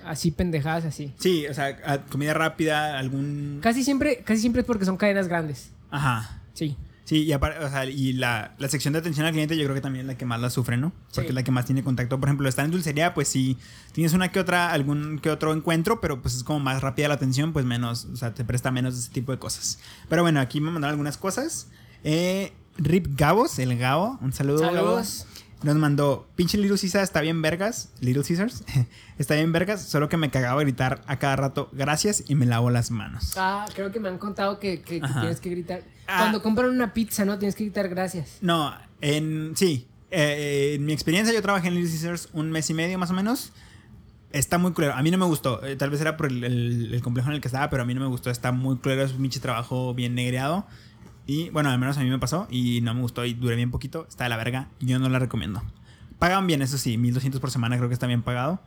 así pendejadas así. Sí, o sea, comida rápida, algún... Casi siempre, casi siempre es porque son cadenas grandes. Ajá. Sí. Sí, y, o sea, y la, la sección de atención al cliente yo creo que también es la que más la sufre, ¿no? Porque Sí. es la que más tiene contacto. Por ejemplo, estar en dulcería, pues sí, tienes una que otra, algún que otro encuentro, pero pues es como más rápida la atención, pues menos, o sea, te presta menos ese tipo de cosas. Pero bueno, aquí me mandaron algunas cosas. Eh, Rip Gabos, el Gabo, un saludo. Saludos. Nos mandó, pinche Little Caesar está bien vergas, Little Caesars, [laughs] está bien vergas, solo que me cagaba gritar a cada rato gracias y me lavo las manos. Ah, creo que me han contado que, que- que Ajá. tienes que gritar. Ah. Cuando compran una pizza, ¿no? Tienes que gritar gracias. No, en sí. eh, en mi experiencia, yo trabajé en Little Caesars un mes y medio más o menos. Está muy culero. A mí no me gustó. Eh, tal vez era por el, el- el complejo en el que estaba, pero a mí no me gustó. Está muy culero. Es un pinche trabajo bien negreado. Y bueno, al menos a mí me pasó. Y no me gustó. Y duré bien poquito. Está de la verga. Yo no la recomiendo. Pagan bien, eso sí. 1200 por semana creo que está bien pagado.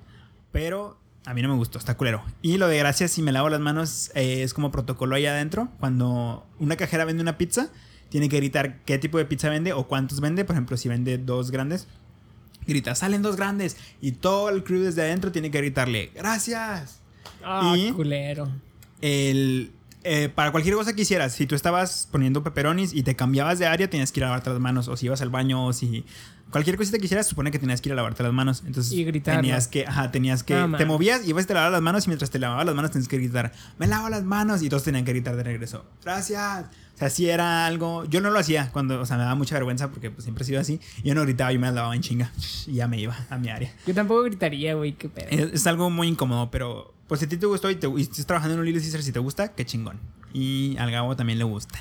Pero a mí no me gustó. Está culero. Y lo de gracias si me lavo las manos eh, es como protocolo ahí adentro. Cuando una cajera vende una pizza, tiene que gritar qué tipo de pizza vende o cuántos vende. Por ejemplo, si vende dos grandes, grita, salen dos grandes. Y todo el crew desde adentro tiene que gritarle, gracias. Ah, culero. El, eh, para cualquier cosa que hicieras, si tú estabas poniendo pepperonis y te cambiabas de área, tenías que ir a lavarte las manos. O si ibas al baño, o si cualquier cosita que hicieras, supone que tenías que ir a lavarte las manos. Entonces Y gritar, tenías que, ajá, tenías que, No, te movías, ibas y te lavabas las manos y mientras te lavabas las manos tenías que gritar, me lavo las manos y todos tenían que gritar de regreso, gracias. O sea, si era algo, yo no lo hacía cuando, o sea, me daba mucha vergüenza porque pues siempre he sido así. Yo no gritaba, yo me lavaba en chinga y ya me iba a mi área. Yo tampoco gritaría, güey, qué pedo. Es, es algo muy incómodo, pero pues si a ti te gustó y, te, y estás trabajando en un Little Caesar, si te gusta, qué chingón. Y al Gabo también le gusta.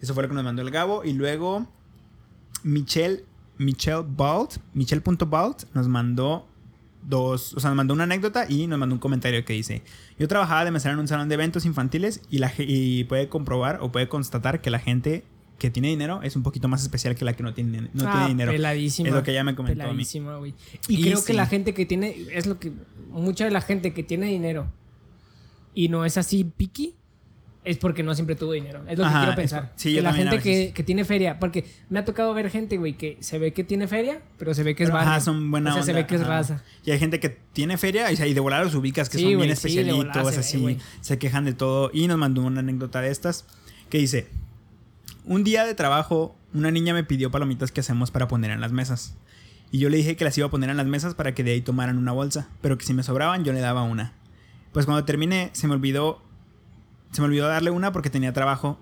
Eso fue lo que nos mandó el Gabo. Y luego Michelle, Michelle Balt, Michelle.balt nos mandó dos, o sea, nos mandó una anécdota y nos mandó un comentario que dice, yo trabajaba de mesera en un salón de eventos infantiles y, la, y puede comprobar o puede constatar que la gente que tiene dinero es un poquito más especial que la que no tiene, no Ah, tiene dinero. Peladísima. Es lo que ella me comentó a mí. Y, Y creo sí. que la gente que tiene, es lo que, mucha de la gente que tiene dinero y no es así picky, es porque no siempre tuvo dinero. Es lo que quiero pensar. sí, que la gente que, que tiene feria, porque me ha tocado ver gente, güey, que se ve que tiene feria, pero se ve que es barrio. ajá, son buena O sea, se ve que es ajá. raza. Y hay gente que tiene feria y, de volar los ubicas que Sí, son bien especialitos, así, se quejan de todo. Y nos mandó una anécdota de estas que dice: Un día de trabajo, una niña me pidió palomitas que hacemos para poner en las mesas. Y yo le dije que las iba a poner en las mesas para que de ahí tomaran una bolsa, pero que si me sobraban yo le daba una. Pues cuando terminé, se me olvidó. Se me olvidó darle una porque tenía trabajo.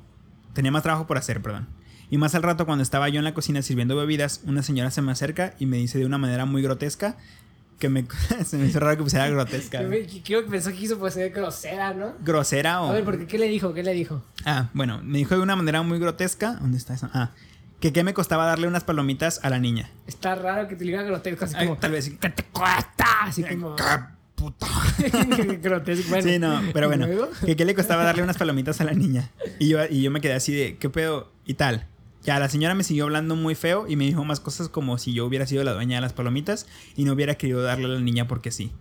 Tenía más trabajo por hacer, perdón. Y más al rato, cuando estaba yo en la cocina sirviendo bebidas, una señora se me acerca y me dice de una manera muy grotesca que me. [laughs] se me hizo raro que pusiera grotesca. Creo que pensó que quiso pues ser grosera, ¿no? Grosera o. A ver, porque ¿qué le dijo? ¿Qué le dijo? Ah, bueno, me dijo de una manera muy grotesca. ¿Dónde está eso? Ah, que qué me costaba darle unas palomitas a la niña. Está raro que te diga grotesco, así Ay, como... tal vez. ¿Qué te cuesta? Así como... ¡Qué puto! [laughs] grotesco. Bueno. Sí, no, pero ¿Y bueno, que qué le costaba darle unas palomitas a la niña. Y yo, y yo me quedé así de, ¿qué pedo? Y tal. Ya, la señora me siguió hablando muy feo y me dijo más cosas como si yo hubiera sido la dueña de las palomitas y no hubiera querido darle a la niña porque sí.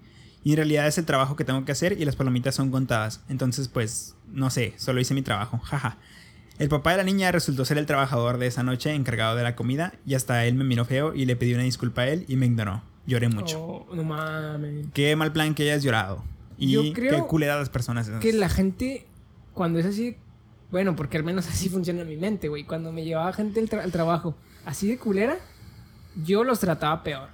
Y en realidad es el trabajo que tengo que hacer y las palomitas son contadas. Entonces, pues, no sé, solo hice mi trabajo. Jaja. El papá de la niña resultó ser el trabajador de esa noche encargado de la comida y hasta él me miró feo y le pedí una disculpa a él y me ignoró. Lloré mucho. Oh, no mames. Qué mal plan que hayas llorado. Y Yo creo qué culera las personas. esas. Que la gente, cuando es así... Bueno, porque al menos [laughs] así funciona en mi mente, güey. Cuando me llevaba gente al, tra- al trabajo así de culera, yo los trataba peor.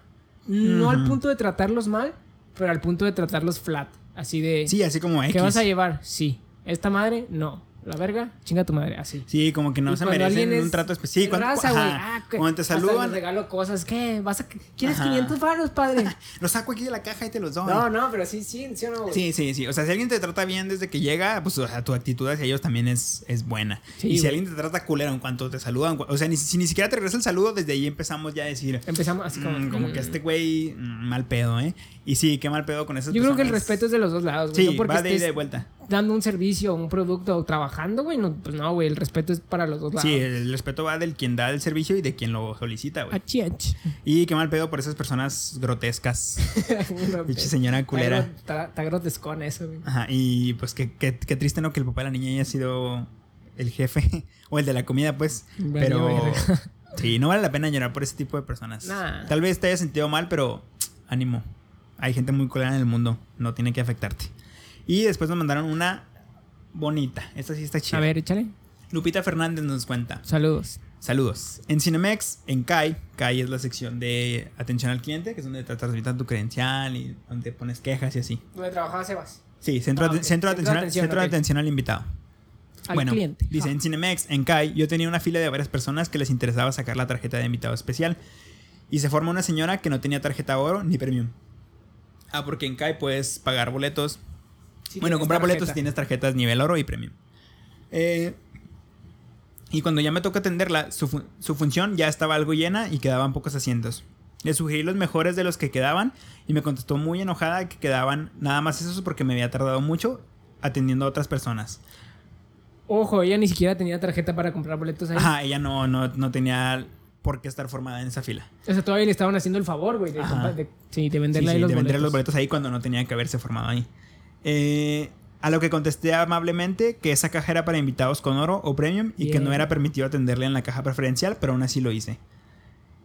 No al punto de tratarlos mal, pero al punto de tratarlos flat. Así de... Sí, así como X. ¿Qué vas a llevar? Sí. ¿Esta madre? No. ¿La verga? Chinga tu madre. Así. Sí, como que no Y se merecen es un trato especial. Sí, cuando, raza, ajá. Ah, cuando te saludan, regalo cosas. ¿Qué? ¿Vas a... ¿Quieres Ajá. 500 varos, padre? [laughs] los saco aquí de la caja y te los doy. no, no, pero sí, sí, sí o no, güey. Sí, sí, sí. O sea, si alguien te trata bien desde que llega, pues o sea, tu actitud hacia ellos también es, es buena. Sí, y si güey. alguien te trata culero en cuanto te saludan, o sea, ni, si ni siquiera te regresa el saludo, desde ahí empezamos ya a decir, Empezamos así como... "Mm, como que este güey, mm, mal pedo, ¿eh? Y sí, qué mal pedo con esas Yo creo que el respeto es de los dos lados, güey. Sí, no porque va de ida y vuelta. dando un servicio, un producto o trabajando, güey. No, pues no, güey. El respeto es para los dos lados. Sí, el respeto va del quien da el servicio y de quien lo solicita, güey. Achi, achi. Y qué mal pedo por esas personas grotescas. [laughs] Pinche señora culera. Está, está grotescón eso, güey. Ajá, y pues qué, qué, qué triste, ¿no? Que el papá de la niña haya sido el jefe [laughs] o el de la comida, pues. Valió Pero sí, no vale la pena llorar por ese tipo de personas. Nah. Tal vez te hayas sentido mal, pero [tsk] ánimo. Hay gente muy culera en el mundo, no tiene que afectarte. Y después nos mandaron una bonita. Esta sí está chida. A ver, échale. Lupita Fernández nos cuenta. Saludos. Saludos. En Cinemex, en CAI, CAI es la sección de atención al cliente, que es donde te transmitan tu credencial y donde pones quejas y así. ¿Dónde trabajaba Sebas? Sí, centro, Ah, de- centro, atención, centro de atención al invitado. Al bueno, cliente. dice Ah. en Cinemex, en CAI, yo tenía una fila de varias personas que les interesaba sacar la tarjeta de invitado especial. Y se forma una señora que no tenía tarjeta oro ni premium. Ah, porque en CAI puedes pagar boletos. Sí, bueno, comprar boletos si tienes tarjetas nivel oro y premium. Eh, y cuando ya me toca atenderla, su, fu- su función ya estaba algo llena y quedaban pocos asientos. Le sugerí los mejores de los que quedaban y me contestó muy enojada que quedaban nada más esos porque me había tardado mucho atendiendo a otras personas. Ojo, ella ni siquiera tenía tarjeta para comprar boletos ahí. Ajá, ella no, no, no tenía por qué estar formada en esa fila. O sea, todavía le estaban haciendo el favor, güey, de, sí, de Sí, venderle sí, los de vender boletos. los boletos ahí cuando no tenía que haberse formado ahí. Eh, a lo que contesté amablemente que esa caja era para invitados con oro o premium y que no era permitido atenderle en la caja preferencial, pero aún así lo hice.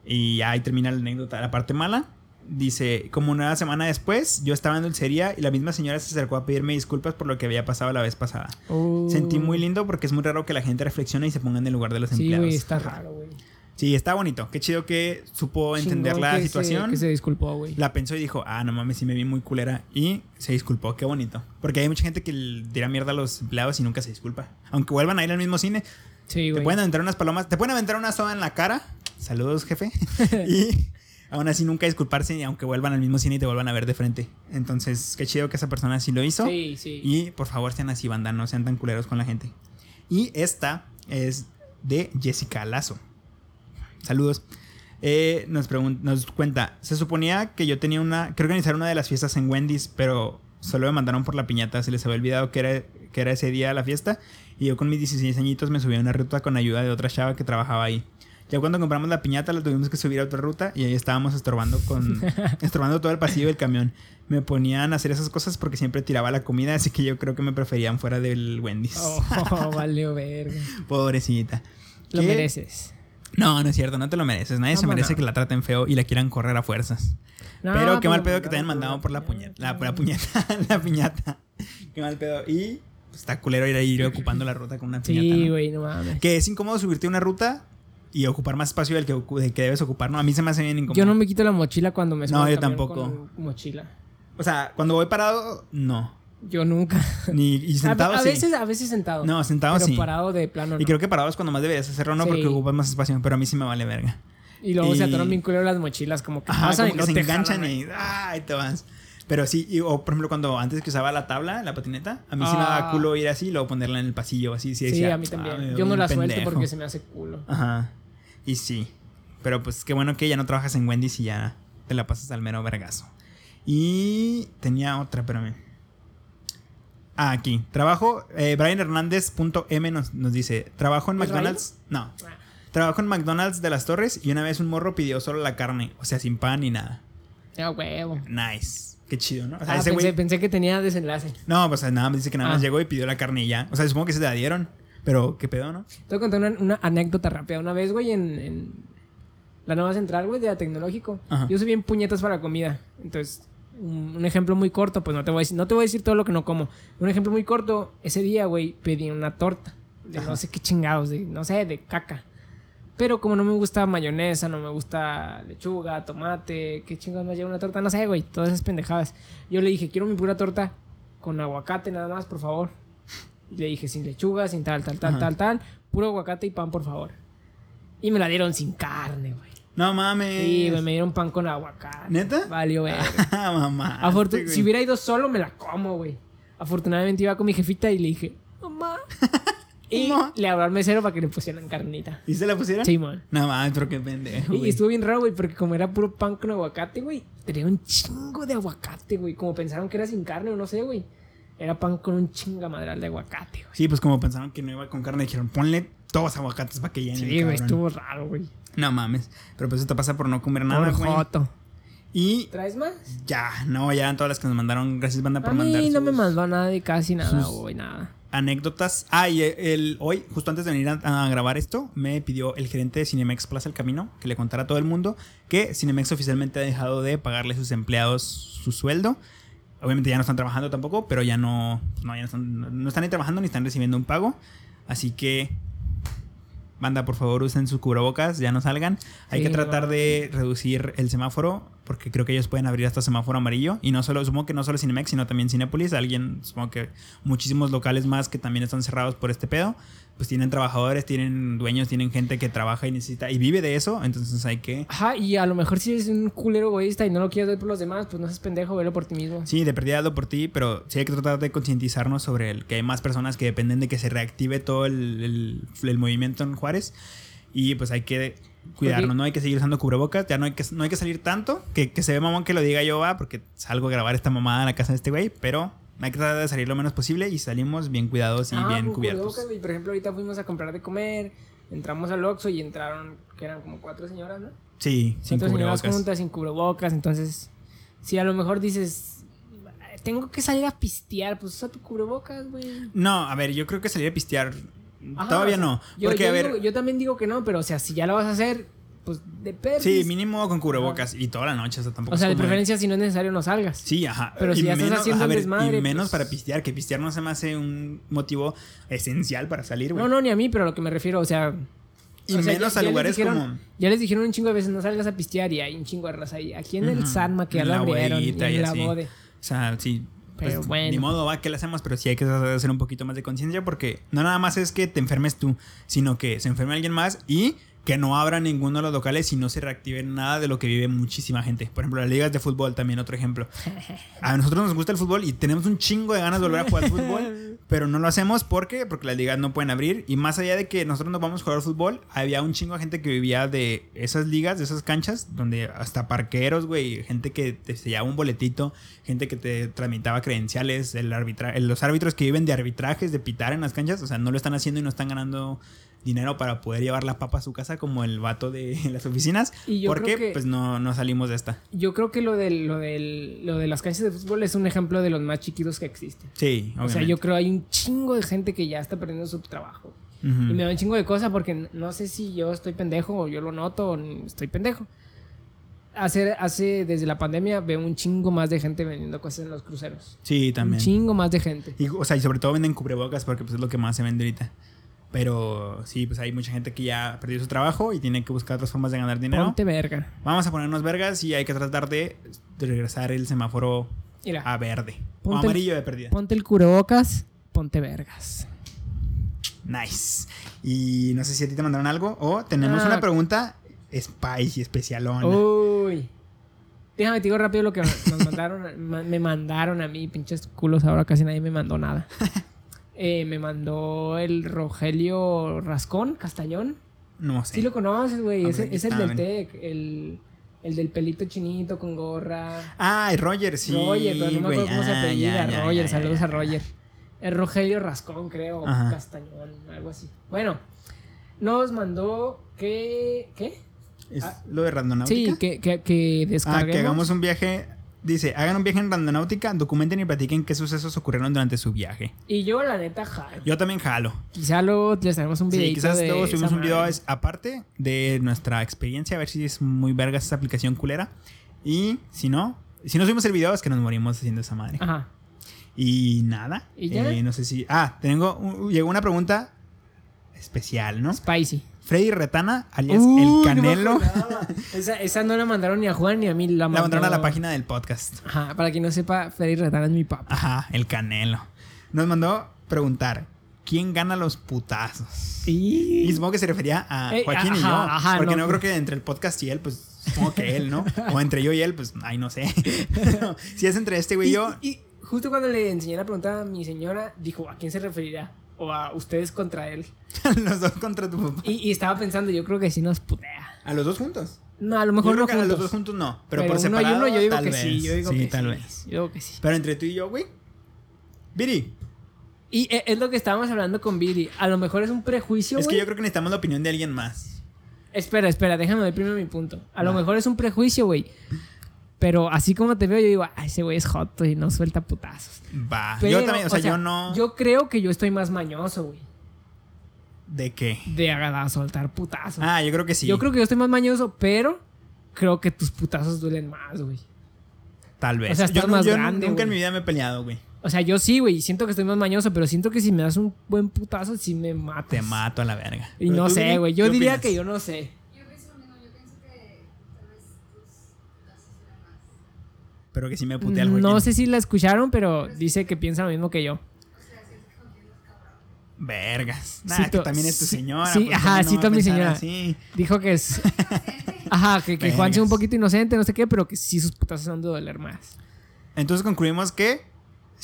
Y ahí termina la anécdota. La parte mala dice, como una semana después, yo estaba en dulcería y la misma señora se acercó a pedirme disculpas por lo que había pasado la vez pasada. Uh, Sentí muy lindo porque es muy raro que la gente reflexione y se ponga en el lugar de los Sí, empleados. güey, está raro, güey. Sí, está bonito. Qué chido que supo entender Chingón la que se- situación. que se disculpó, güey. La pensó y dijo, ah, no mames, sí me vi muy culera. Y se disculpó, qué bonito. Porque hay mucha gente que tira mierda a los empleados y nunca se disculpa. Aunque vuelvan a ir al mismo cine, Sí, te güey. pueden aventar unas palomas, te pueden aventar una soda en la cara. Saludos, jefe. [laughs] y aún así nunca disculparse, aunque vuelvan al mismo cine y te vuelvan a ver de frente. Entonces, qué chido que esa persona sí lo hizo. Sí, sí. Y por favor, sean así, banda, no sean tan culeros con la gente. Y esta es de Jessica Lazo. Saludos. Eh, nos, nos cuenta, se suponía que yo tenía una, que organizar una de las fiestas en Wendy's, pero solo me mandaron por la piñata, se les había olvidado que era, que era ese día la fiesta, y yo con mis 16 añitos me subí a una ruta con ayuda de otra chava que trabajaba ahí. Ya cuando compramos la piñata la tuvimos que subir a otra ruta y ahí estábamos estorbando con [laughs] estorbando todo el pasillo del camión. Me ponían a hacer esas cosas porque siempre tiraba la comida, así que yo creo que me preferían fuera del Wendy's. Oh, [laughs] valió verga. Pobrecita. Lo ¿Qué? mereces. No, no es cierto, no te lo mereces. Nadie se ¿Cómo merece que la traten feo y la quieran correr a fuerzas. No, pero qué mal pero pedo que te hayan mandado por la puñeta. [laughs] La, puñeta, la piñata. Qué mal pedo. Y pues, está culero ir a ir ocupando la ruta con una piñata. Sí, güey, no mames. Que es incómodo subirte a una ruta y ocupar más espacio del que, ocu- del que debes ocupar, ¿no? A mí se me hace bien incómodo. Yo no me quito la mochila cuando me subo No, yo tampoco. con mochila. O sea, cuando voy parado, no. Yo nunca. Ni, y [laughs] sentado a, a sí. veces, a veces sentado. No, sentado pero sí. parado de plano. Y no. creo que parado es cuando más deberías hacerlo, ¿no? Sí. Porque ocupas más espacio. Pero a mí sí me vale verga. Y luego y- se atoran bien culero las mochilas, como que Ajá, pasan como y que no se enganchan jalan, y ¡ah! ahí te vas. Pero sí, y- o por ejemplo, cuando antes que usaba la tabla, la patineta, a mí sí me daba Ah. culo ir así y luego ponerla en el pasillo, así. Sí, decía, a mí también. "Ah, Yo no la suelto pendejo". porque se me hace culo. Ajá. Y sí. Pero pues qué bueno que ya no trabajas en Wendy's y ya te la pasas al mero vergazo. Y tenía otra, espérame. Ah, aquí. Trabajo, eh, Brian Hernández.m nos, nos dice, trabajo en ¿Es McDonald's. No. Trabajo en McDonald's de las Torres y una vez un morro pidió solo la carne, o sea, sin pan ni nada. Ah, huevo. Nice. Qué chido, ¿no? O sea, Ah, ese pensé, güey. pensé que tenía desenlace. No, pues nada más dice que nada más Ah. llegó y pidió la carne y ya. O sea, supongo que se la dieron. Pero qué pedo, ¿no? Te voy a contar una, una anécdota rápida. Una vez, güey, en, en la nueva central, güey, de la tecnológico. Ajá. Yo soy bien puñetas para la comida. Entonces, un, ejemplo muy corto, pues no te voy a decir, no te voy a decir todo lo que no como. Un ejemplo muy corto, ese día, güey, pedí una torta. De no sé qué chingados, de, no sé, de caca. Pero como no me gusta mayonesa, no me gusta lechuga, tomate, qué chingados más lleva una torta, no sé, güey, todas esas pendejadas. Yo le dije, quiero mi pura torta con aguacate nada más, por favor. Le dije, sin lechuga, sin tal, tal, tal, Ajá. tal, tal, puro aguacate y pan, por favor. Y me la dieron sin carne, güey. No mames. Sí, güey, me dieron pan con aguacate. ¿Neta? Valió. [laughs] Ah, mamá. Este güey. si hubiera ido solo, me la como, güey. Afortunadamente iba con mi jefita y le dije, mamá. [laughs] y Mamá. le habló al mesero para que le pusieran carnita. ¿Y se la pusieron? Sí, man. No mames, pero qué pendejo. Y, estuvo bien raro, güey, porque como era puro pan con aguacate, güey, tenía un chingo de aguacate, güey. Como pensaron que era sin carne o no sé, güey. Era pan con un chingamadral de aguacate, güey. Sí, pues como pensaron que no iba con carne, dijeron, ponle todos aguacates para que llenen. Sí, güey, cabrón". estuvo raro, güey. No mames. Pero pues eso te pasa por no comer nada, Por güey. joto. Y ¿Traes más? ya, no, ya eran todas las que nos mandaron. Gracias, banda, por A mandar mí no me mandó nada de casi nada, güey, nada. anécdotas. Ah, y el, hoy, justo antes de venir a, a grabar esto, me pidió el gerente de Cinemex Plaza El Camino que le contara a todo el mundo que Cinemex oficialmente ha dejado de pagarle a sus empleados su sueldo. Obviamente ya no están trabajando tampoco, pero ya no, no, ya no están, no están ni trabajando ni están recibiendo un pago. Así que banda, por favor, usen sus cubrebocas, ya no salgan. Hay Sí, que tratar de reducir el semáforo, porque creo que ellos pueden abrir hasta semáforo amarillo. Y no solo, supongo que no solo Cinemex, sino también Cinépolis. Alguien, supongo que muchísimos locales más que también están cerrados por este pedo. Pues tienen trabajadores, tienen dueños, tienen gente que trabaja y necesita y vive de eso. Entonces hay que. Ajá, y a lo mejor si eres un culero egoísta y no lo quieres ver por los demás, pues no seas pendejo, velo por ti mismo. Sí, de perdida hazlo por ti, pero sí hay que tratar de concientizarnos sobre el que hay más personas que dependen de que se reactive todo el, el- el movimiento en Juárez. Y pues hay que cuidarnos, Porque- ¿no? Hay que seguir usando cubrebocas, ya no hay que, no hay que salir tanto, que, que se ve mamón que lo diga yo, va, porque salgo a grabar esta mamada en la casa de este güey, pero hay que tratar de salir lo menos posible y salimos bien cuidados y Ah, bien con cubiertos. cubrebocas, güey. Por ejemplo, ahorita fuimos a comprar de comer, entramos al Oxxo y entraron, que eran como cuatro señoras, ¿no? Sí, sin Cuatro señoras cubrebocas. juntas, sin cubrebocas, entonces, si a lo mejor dices, tengo que salir a pistear, pues usa tu cubrebocas, güey. No, a ver, yo creo que salir a pistear Ajá, todavía o sea, no. Yo, porque, yo a ver, digo- yo también digo que no, pero o sea, si ya lo vas a hacer, pues de perdiz. sí, mínimo con cubrebocas y toda la noche, o sea, tampoco O sea, de preferencia, si no es necesario, no salgas. Sí, ajá. Pero si ya estás haciendo a el ver, desmadre, Y menos pues- para pistear, que pistear no se me hace un motivo esencial para salir, güey. No, no, ni a mí, pero a lo que me refiero, o sea. Y o sea, menos ya- a ya lugares dijeron- como. Ya les dijeron un chingo de veces, no salgas a pistear y hay un chingo de raza ahí. Aquí en el Ujú. Sanma, que ya la abrieron, y y en la bode. O sea, sí. pues, Pero bueno. Ni modo, va, que le hacemos, pero sí hay que hacer un poquito más de conciencia porque no nada más es que te enfermes tú, sino que se enferme alguien más y que no abra ninguno de los locales y no se reactive nada de lo que vive muchísima gente. Por ejemplo, las ligas de fútbol también, otro ejemplo. [laughs] A nosotros nos gusta el fútbol y tenemos un chingo de ganas de volver a jugar fútbol, [laughs] pero no lo hacemos porque porque las ligas no pueden abrir y más allá de que nosotros no vamos a jugar fútbol, había un chingo de gente que vivía de esas ligas, de esas canchas, donde hasta parqueros, güey, gente que te sellaba un boletito, gente que te tramitaba credenciales, el arbitra los árbitros que viven de arbitrajes, de pitar en las canchas, o sea, no lo están haciendo y no están ganando dinero para poder llevar la papa a su casa como el vato de [laughs] las oficinas, Y yo porque que- pues no, no salimos de esta. Yo creo que lo, del, lo, del, lo de las canchas de fútbol es un ejemplo de los más chiquitos que existen. Sí, O sea, obviamente. yo creo hay un chingo de gente que ya está perdiendo su trabajo. Ujú. Y me da un chingo de cosas porque no sé si yo estoy pendejo o yo lo noto o estoy pendejo. Hace, hace, desde la pandemia, veo un chingo más de gente vendiendo cosas en los cruceros. Sí, también. Un chingo más de gente. Y, o sea, y sobre todo venden cubrebocas porque pues, es lo que más se vende ahorita. Pero sí, pues hay mucha gente que ya perdió su trabajo y tiene que buscar otras formas de ganar dinero. Ponte verga. Vamos a ponernos vergas y hay que tratar de, de regresar el semáforo Mira, a verde. o el- amarillo de perdida. ponte el cubrebocas, ponte vergas. Nice. Y no sé si a ti te mandaron algo o tenemos Ah. una pregunta spicy, especialona. Uy. Déjame te digo rápido lo que nos [laughs] mandaron. ma- me mandaron a mí, pinches culos. Ahora casi nadie me mandó nada. [laughs] Eh, me mandó el Rogelio Rascón, Castañón. No sé. Sí lo conoces, güey. Es, el ah, del. TEC. El, el del pelito chinito con gorra. Ah, Roger, sí. Roger, pero no me acuerdo cómo se Ah, apellida. ya, Roger, ya, saludos a Roger. El Rogelio Rascón, creo. Ajá. Castañón, algo así. Bueno, nos mandó que. ¿Qué? ¿Es Ah. lo de randonáutica? Sí, que, que, que Ah, descarguemos. que hagamos un viaje. Dice, hagan un viaje en randonáutica, documenten y platiquen qué sucesos ocurrieron durante su viaje. Y yo, la neta, jalo. Yo también jalo. Quizá luego les traemos un video. Sí, quizás luego subimos un video es- aparte de nuestra experiencia, a ver si es muy verga esa aplicación culera. Y si no, si no subimos el video es que nos morimos haciendo esa madre. Ajá. Y nada. ¿Y ya? eh, no sé si. Ah, tengo. un- llegó una pregunta especial, ¿no? Spicy. Freddy Retana, alias El Canelo. [laughs] esa, esa no la mandaron ni a Juan ni a mí. La, la mandaron a la página del podcast. Ajá, para quien no sepa, Freddy Retana es mi papá. Ajá, el Canelo. Nos mandó preguntar: ¿quién gana los putazos? Y Y... supongo que se refería a Eh, Joaquín y yo. ajá, ajá, porque no, no, creo que entre el podcast y él, pues supongo que él, ¿no? [laughs] O entre yo y él, pues, ay, no sé. [laughs] Si es entre este güey y Y, yo, y justo cuando le enseñé la pregunta a mi señora, dijo, ¿a quién se referirá? O a ustedes contra él. [laughs] los dos contra tu papá. Y, y estaba pensando, yo creo que sí nos putea. ¿A los dos juntos? No, a lo Yo mejor creo no que a los dos juntos no. Pero, Pero, por uno separado, y uno yo digo tal que vez. sí. Yo digo sí, que tal sí. vez. Yo digo que sí. Pero entre tú y yo, güey. Viri, Y e- es lo que estábamos hablando con Viri. A lo mejor es un prejuicio, es que yo creo que necesitamos la opinión de alguien más. Espera, espera, déjame ver primero mi punto. A lo mejor es un prejuicio, güey. Pero así como te veo, yo digo, ay, ese güey es hot y no suelta putazos. Va. Pero, yo también, o sea, yo no. Yo creo que yo estoy más mañoso, güey. ¿De qué? De a soltar putazos. Ah, yo creo que sí. Yo creo que yo estoy más mañoso, pero creo que tus putazos duelen más, güey. Tal vez. o sea, yo estás no- más yo grande, nunca en mi vida me he peleado, güey. O sea, yo sí, güey, siento que estoy más mañoso, pero siento que si me das un buen putazo, sí me matas. Te mato a la verga. Y Pero no sé, güey. Yo ¿qué diría opinas? que yo no sé. Yo pienso lo mismo, yo pienso que tal vez tus putazos eran más. Pero que sí me putea el güey. No sé si la escucharon, pero dice que piensa lo mismo que yo. O sea, siento que con quien los cabrón. Vergas. Nah, Sí, que también es tu señora. sí, pues, ajá, ¿cómo no va a mi señora. así? Dijo que es. [laughs] Ajá, que, que Juan sea un poquito inocente, no sé qué, pero que sí sus putazos han de doler más. Entonces concluimos que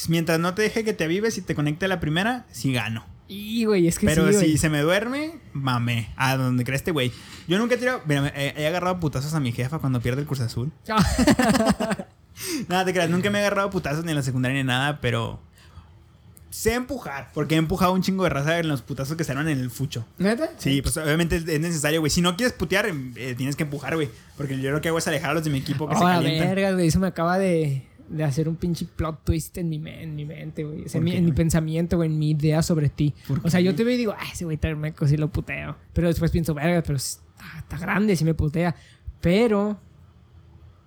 mientras no te deje que te avives y te conecte a la primera, sí gano. Y, güey, es que Pero sí, si se me duerme, mame. A donde cree este güey. Yo nunca he tirado. Mira, me- he, he agarrado putazos a mi jefa cuando pierde el Cruz Azul. [laughs] [laughs] Nada, te creas. Nunca me he agarrado putazos ni en la secundaria ni nada, pero. Sé empujar. Porque he empujado un chingo de raza en los putazos que se arman en el fucho. ¿Neta? Sí, pues obviamente es es necesario, güey. Si no quieres putear, em, eh, tienes que empujar, güey. Porque yo lo que hago es alejar a los de mi equipo que se Oh, la calientan. verga, güey. Eso me acaba de, de hacer un pinche plot twist en mi, en mi mente, güey. O sea, ¿Por en mi, en pensamiento, güey, en mi idea sobre ti. ¿Por O sea, yo te veo y digo, ay, ese güey está meco, sí lo puteo. Pero después pienso, verga, pero está, está grande, sí me putea. Pero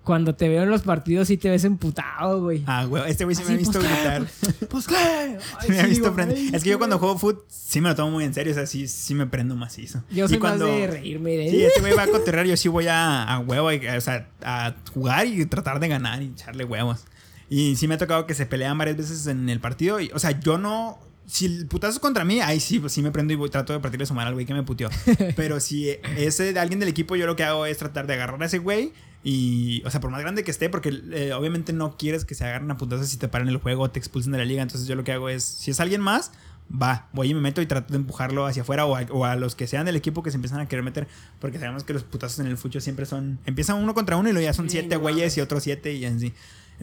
cuando te veo en los partidos sí te ves emputado, güey. Ah, güey. Este güey sí me Así, ha visto pues, gritar. [laughs] Pues qué. Ay, me ha visto digo, prender. ay, Es que yo cuando juego foot sí me lo tomo muy en serio. O sea, sí, sí me prendo macizo. Yo Y soy cuando- más de reírme de Sí, este güey va a [laughs] coterrar, yo sí voy a, a huevo, y- o sea, a jugar y tratar de ganar y echarle huevos. Y sí me ha tocado que se pelean varias veces en el partido. Y, o sea, yo no. Si el putazo es contra mí, ahí sí, pues sí me prendo y voy, trato de partirle su madre al güey que me puteó. [laughs] Pero si es de alguien del equipo, yo lo que hago es tratar de agarrar a ese güey. Y, o sea, por más grande que esté, porque eh, obviamente no quieres que se agarren a putazos si te paran el juego o te expulsen de la liga. Entonces yo lo que hago es, si es alguien más, va, voy y me meto y trato de empujarlo hacia afuera o a, o a los que sean del equipo que se empiezan a querer meter, porque sabemos que los putazos en el fucho siempre son, empiezan uno contra uno y luego ya son siete güeyes y otros siete y así.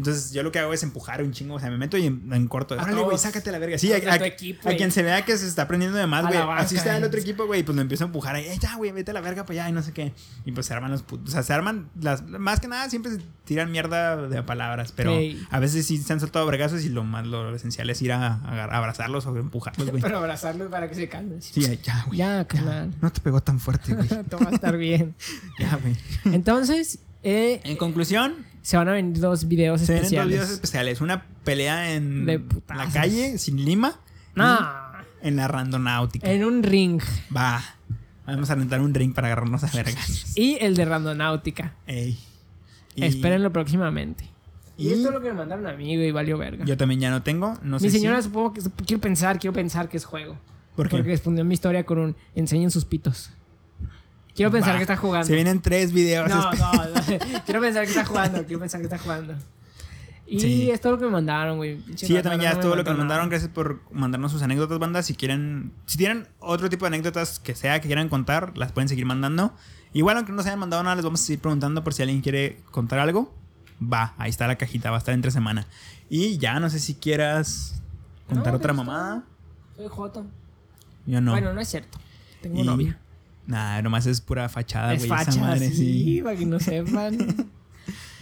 Entonces yo lo que hago es empujar un chingo, o sea, me meto y en, en corto, órale, güey, sácate la verga. Sí, a, a- equipo, a quien se vea que se está prendiendo de más, güey. Así está el eh. otro equipo, güey, pues lo empiezo a empujar ahí, "Eh, ya, güey, vete a la verga para allá y no sé qué. Y pues se arman los putos, o sea, se arman las, más que nada siempre se tiran mierda de palabras, pero a veces sí se han soltado vergazos y lo más, lo esencial es ir a, abrazarlos o empujarlos, güey. [laughs] Pero abrazarlo para que se calmen. Sí, ya, güey. Ya, carnal. No te pegó tan fuerte, güey. [laughs] Todo va a estar bien. [laughs] Ya, güey. Entonces, eh, En conclusión, se van a venir dos videos se vienen dos especiales. videos especiales. Una pelea en la calle, sin lima. No, y En la randonáutica. en un ring. Va. Vamos a rentar un ring para agarrarnos a vergas. Y el de Randonáutica. Ey. Y Espérenlo próximamente. Y, y- esto es lo que me mandaron a mí, güey, valió verga. Yo también ya no tengo. No sé mi señora si- supongo que... Quiero pensar, quiero pensar que es juego. ¿Por qué? Porque respondió mi historia con un... Enseñen sus pitos. Quiero pensar Va. que está jugando. Se vienen tres videos. No, no, no. [laughs] Quiero pensar que está jugando. Quiero pensar que está jugando. Y Sí. es todo lo que me mandaron, güey. Sí, ya también ya es me todo lo que nada. mandaron. Gracias por mandarnos sus anécdotas, banda. Si quieren, si tienen otro tipo de anécdotas que sea que quieran contar, las pueden seguir mandando. Igual, aunque no nos hayan mandado nada, les vamos a seguir preguntando por si alguien quiere contar algo. Va, ahí está la cajita, va a estar entre semana. Y ya, no sé si quieras contar No, otra pues, mamada. Soy Joto. Yo no. Bueno, no es cierto. Tengo Y- novia. Nah, nomás es pura fachada, es güey. esa facha, madre, sí, sí. para que no sepan. [laughs]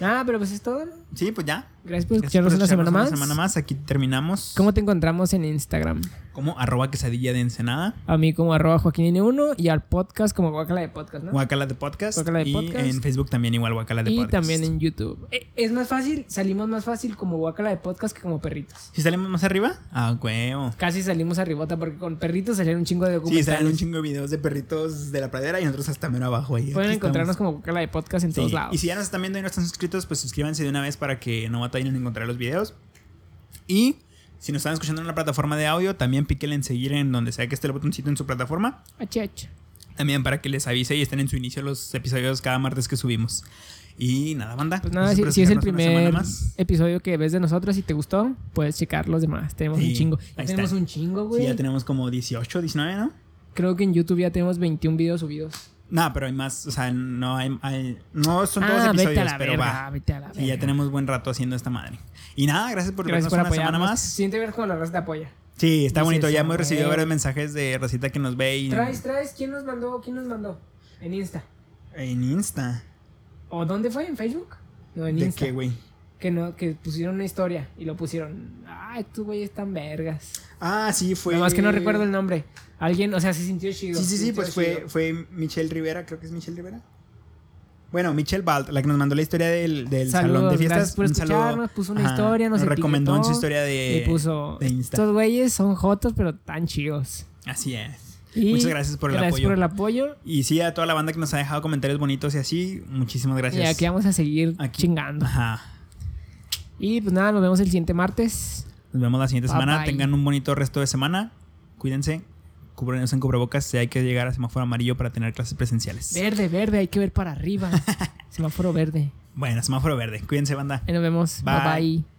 Nada, pero pues es todo, ¿no? Sí, pues ya. Gracias por Gracias escucharnos por una semana escucharnos más. Una semana más. Aquí terminamos. ¿Cómo te encontramos en Instagram? Como arroba quesadilla de ensenada. A mí como arroba Joaquín N1 y al podcast como Guacala de Podcast, ¿no? Guacala de podcast. Guacala de y Podcast. en Facebook también igual Guacala de y podcast. también en YouTube. Eh, Es más fácil, salimos más fácil como Guacala de Podcast que como perritos. ¿Si salimos más arriba? Ah, huevo. Casi salimos arribota porque con perritos salieron un chingo de Sí, documentales. salen un chingo de videos de perritos de la pradera y nosotros hasta mero abajo ahí. Pueden encontrarnos estamos. como Guacala de Podcast en Sí, todos lados. Y si ya nos están viendo y no están suscritos, pues suscríbanse de una vez para que no batallen en encontrar los videos. Y si nos están escuchando en la plataforma de audio, también píquenle en seguir en donde sea que esté el botoncito en su plataforma. Ach. También para que les avise y estén en su inicio los episodios cada martes que subimos. Y nada, banda. Pues nada, si, es el una primer episodio que ves de nosotros y te gustó, puedes checar los demás. Tenemos Sí, un chingo. Ya tenemos está. un chingo, Sí, güey. ya tenemos como 18, 19, ¿no? Creo que en YouTube ya tenemos 21 videos subidos. No, pero hay más, o sea, no hay, hay- no son todos ah, vete a episodios, la pero verga, va. vete a la Sí, ya tenemos buen rato haciendo esta madre. Y nada, gracias por Gracias vernos por una semana más. Siente ver con la raza apoya. Sí, está bonito. Ya "Ah, hemos recibido güey". varios mensajes de Rosita que nos ve y Traes, traes, ¿quién nos mandó? ¿Quién nos mandó? En Insta. en Insta. ¿O dónde fue? ¿En Facebook? No, en ¿De Insta. qué, güey? Que no, que pusieron una historia y lo pusieron. Ay, estos güeyes están vergas. Ah, sí, fue. Nada más que no recuerdo el nombre. Alguien, o sea, se sintió chido. Sí, sí, sí, pues fue, chido. fue Michelle Rivera, creo que es Michelle Rivera. Bueno, Michelle Balt, la que nos mandó la historia del, del salón de fiestas. por escucharnos, puso una Ajá, historia, nos recomendó en su historia de, y puso, de Insta. estos güeyes son jotos, pero tan chidos. Así es. Y Muchas gracias por el gracias apoyo. por el apoyo. Y sí, a toda la banda que nos ha dejado comentarios bonitos y así, muchísimas gracias. Y aquí vamos a seguir Aquí. chingando. Ajá. Y pues nada, nos vemos el siguiente martes. Nos vemos la siguiente Bye, semana. bye. Tengan un bonito resto de semana. Cuídense. Cúbrenos en cubrebocas si hay que llegar a semáforo amarillo para tener clases presenciales. Verde, verde, hay que ver para arriba. [laughs] Semáforo verde. Bueno, semáforo verde. Cuídense, banda. Ahí nos vemos. Bye. bye.